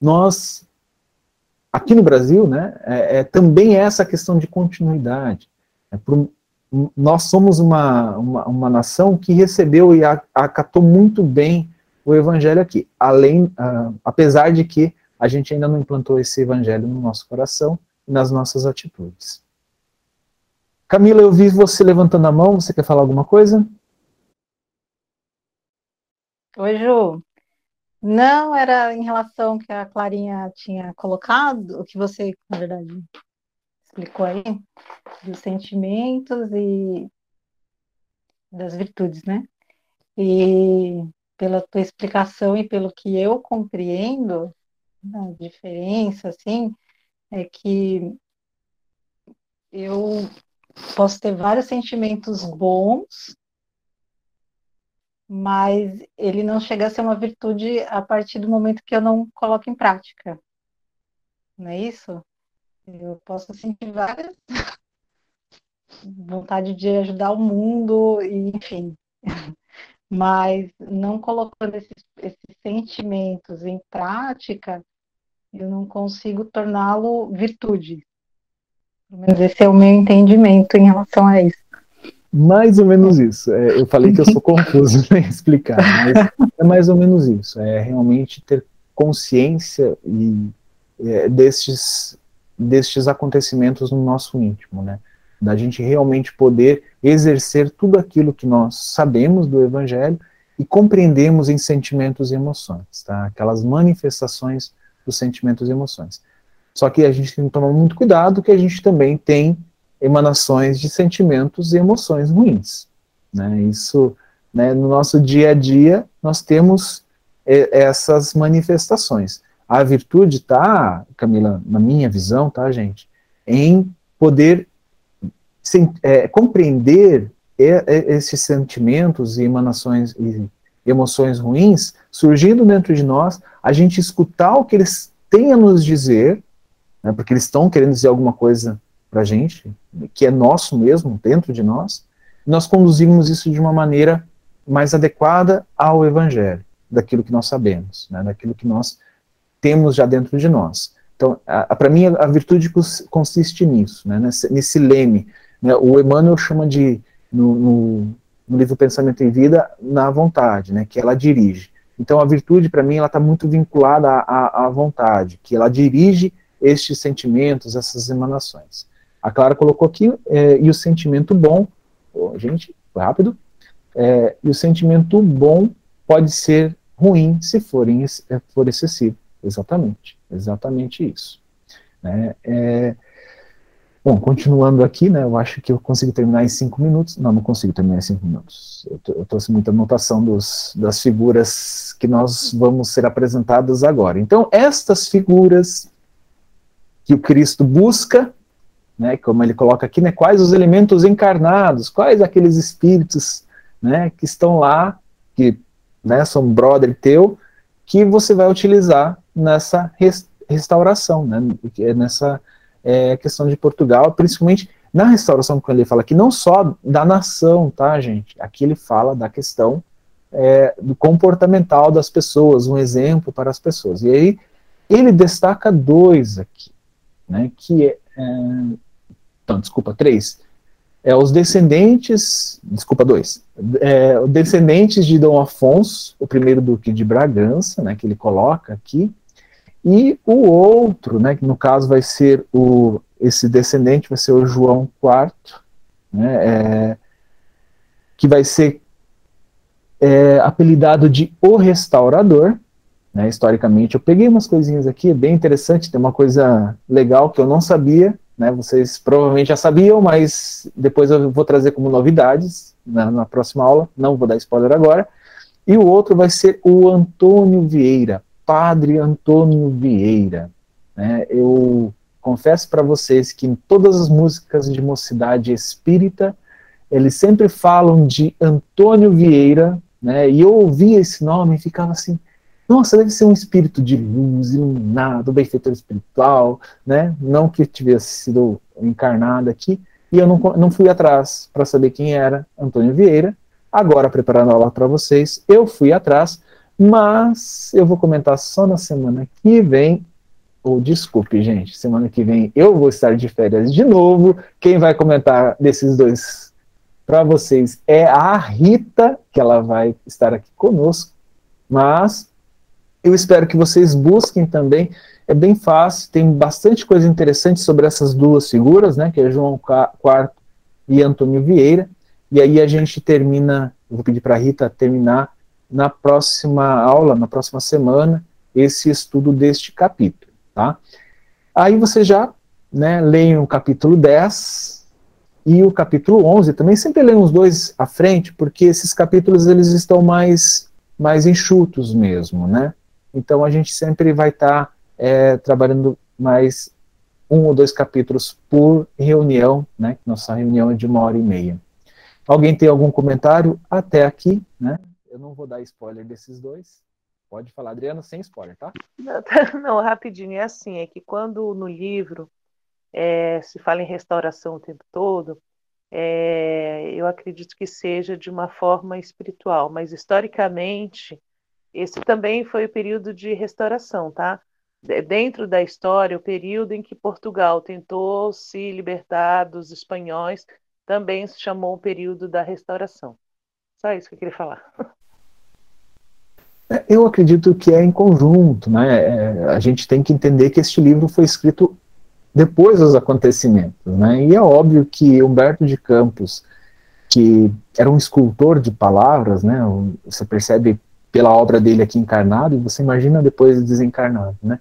nós aqui no Brasil, né, é, é também essa questão de continuidade. É por, nós somos uma, uma, uma, nação que recebeu e acatou muito bem o evangelho aqui, além, uh, apesar de que a gente ainda não implantou esse evangelho no nosso coração e nas nossas atitudes. Camila, eu vi você levantando a mão, você quer falar alguma coisa? Oi, Ju. Não, era em relação que a Clarinha tinha colocado, o que você, na verdade, explicou aí, dos sentimentos e das virtudes, né? E pela tua explicação e pelo que eu compreendo, a diferença, assim, é que eu posso ter vários sentimentos bons mas ele não chega a ser uma virtude a partir do momento que eu não coloco em prática. Não é isso? Eu posso sentir várias vontade de ajudar o mundo, enfim. Mas não colocando esses, esses sentimentos em prática, eu não consigo torná-lo virtude. Pelo menos esse é o meu entendimento em relação a isso. Mais ou menos isso. É, eu falei que eu sou confuso em explicar, mas é mais ou menos isso. É realmente ter consciência e, é, destes, destes acontecimentos no nosso íntimo, né? Da gente realmente poder exercer tudo aquilo que nós sabemos do Evangelho e compreendemos em sentimentos e emoções, tá? Aquelas manifestações dos sentimentos e emoções. Só que a gente tem que tomar muito cuidado que a gente também tem emanações de sentimentos e emoções ruins. Né? Isso, né, no nosso dia a dia, nós temos é, essas manifestações. A virtude está, Camila, na minha visão, tá, gente, em poder sem, é, compreender esses sentimentos e emanações e emoções ruins surgindo dentro de nós, a gente escutar o que eles têm a nos dizer, né, porque eles estão querendo dizer alguma coisa para a gente, que é nosso mesmo, dentro de nós, nós conduzimos isso de uma maneira mais adequada ao Evangelho, daquilo que nós sabemos, né, daquilo que nós temos já dentro de nós. Então, para mim, a, virtude consiste nisso, né, nesse, nesse leme. Né, o Emmanuel chama de, no, no, no, livro Pensamento em Vida, na vontade, né, que ela dirige. Então, a virtude, para mim, ela está muito vinculada à, à vontade, que ela dirige estes sentimentos, essas emanações. A Clara colocou aqui, é, e o sentimento bom, oh, gente, rápido, é, e o sentimento bom pode ser ruim se for, em, é, for excessivo. Exatamente, exatamente isso. Né? É, bom, continuando aqui, né, eu acho que eu consigo terminar em cinco minutos. Não, não consigo terminar em cinco minutos. Eu, eu trouxe muita anotação dos, das figuras que nós vamos ser apresentadas agora. Então, estas figuras que o Cristo busca né, como ele coloca aqui, né, quais os elementos encarnados, quais aqueles espíritos, né, que estão lá, que, né, são brother teu, que você vai utilizar nessa res, restauração, né, nessa é, questão de Portugal, principalmente na restauração, quando ele fala aqui, não só da nação, tá, gente, aqui ele fala da questão é, do comportamental das pessoas, um exemplo para as pessoas, e aí ele destaca dois aqui, né, que é, é não, desculpa, três, é, os descendentes, desculpa, dois, é, descendentes de Dom Afonso, o primeiro duque de Bragança, né, que ele coloca aqui, e o outro, né, que no caso vai ser o, esse descendente vai ser o João IV, né, é, que vai ser é, apelidado de O Restaurador, né, historicamente. Eu peguei umas coisinhas aqui, é bem interessante, tem uma coisa legal que eu não sabia, né, vocês provavelmente já sabiam, mas depois eu vou trazer como novidades na, na próxima aula, não vou dar spoiler agora. E o outro vai ser o Antônio Vieira, Padre Antônio Vieira. Né, eu confesso para vocês que em todas as músicas de mocidade espírita, eles sempre falam de Antônio Vieira, né, e eu ouvia esse nome e ficava assim, nossa, deve ser um espírito de luz, iluminado, benfeitor espiritual, né? Não que tivesse sido encarnado aqui. E eu não, não fui atrás para saber quem era Antônio Vieira. Agora, preparando a aula para vocês, eu fui atrás, mas eu vou comentar só na semana que vem. Ou oh, desculpe, gente, semana que vem eu vou estar de férias de novo. Quem vai comentar desses dois para vocês é a Rita, que ela vai estar aqui conosco. Mas eu espero que vocês busquem também. É bem fácil, tem bastante coisa interessante sobre essas duas figuras, né, que é João IV e Antônio Vieira. E aí a gente termina, vou pedir para a Rita terminar na próxima aula, na próxima semana, esse estudo deste capítulo, tá? Aí você já, né, leem o capítulo 10 e o capítulo 11, também sempre leem os dois à frente, porque esses capítulos eles estão mais mais enxutos mesmo, né? Então a gente sempre vai estar tá, é, trabalhando mais um ou dois capítulos por reunião, né? Nossa reunião é de uma hora e meia. Alguém tem algum comentário até aqui, né? Eu não vou dar spoiler desses dois. Pode falar, Adriana, sem spoiler, tá? Não, rapidinho, é assim, é que quando no livro é, se fala em restauração o tempo todo, é, eu acredito que seja de uma forma espiritual, mas historicamente esse também foi o período de restauração, tá? Dentro da história, o período em que Portugal tentou se libertar dos espanhóis também se chamou o período da restauração. Só isso que eu queria falar. É, eu acredito que é em conjunto, né? É, a gente tem que entender que este livro foi escrito depois dos acontecimentos, né? E é óbvio que Humberto de Campos, que era um escultor de palavras, né? Você percebe pela obra dele aqui encarnado e você imagina depois desencarnado, né?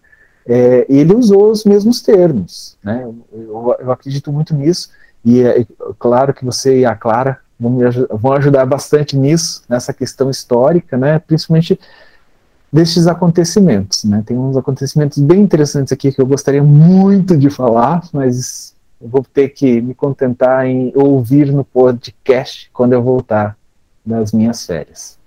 É, ele usou os mesmos termos, né? Eu, eu acredito muito nisso e é, claro que você e a Clara vão, me, vão ajudar bastante nisso, nessa questão histórica, né? Principalmente destes acontecimentos, né? Tem uns acontecimentos bem interessantes aqui que eu gostaria muito de falar, mas vou ter que me contentar em ouvir no podcast quando eu voltar das minhas férias.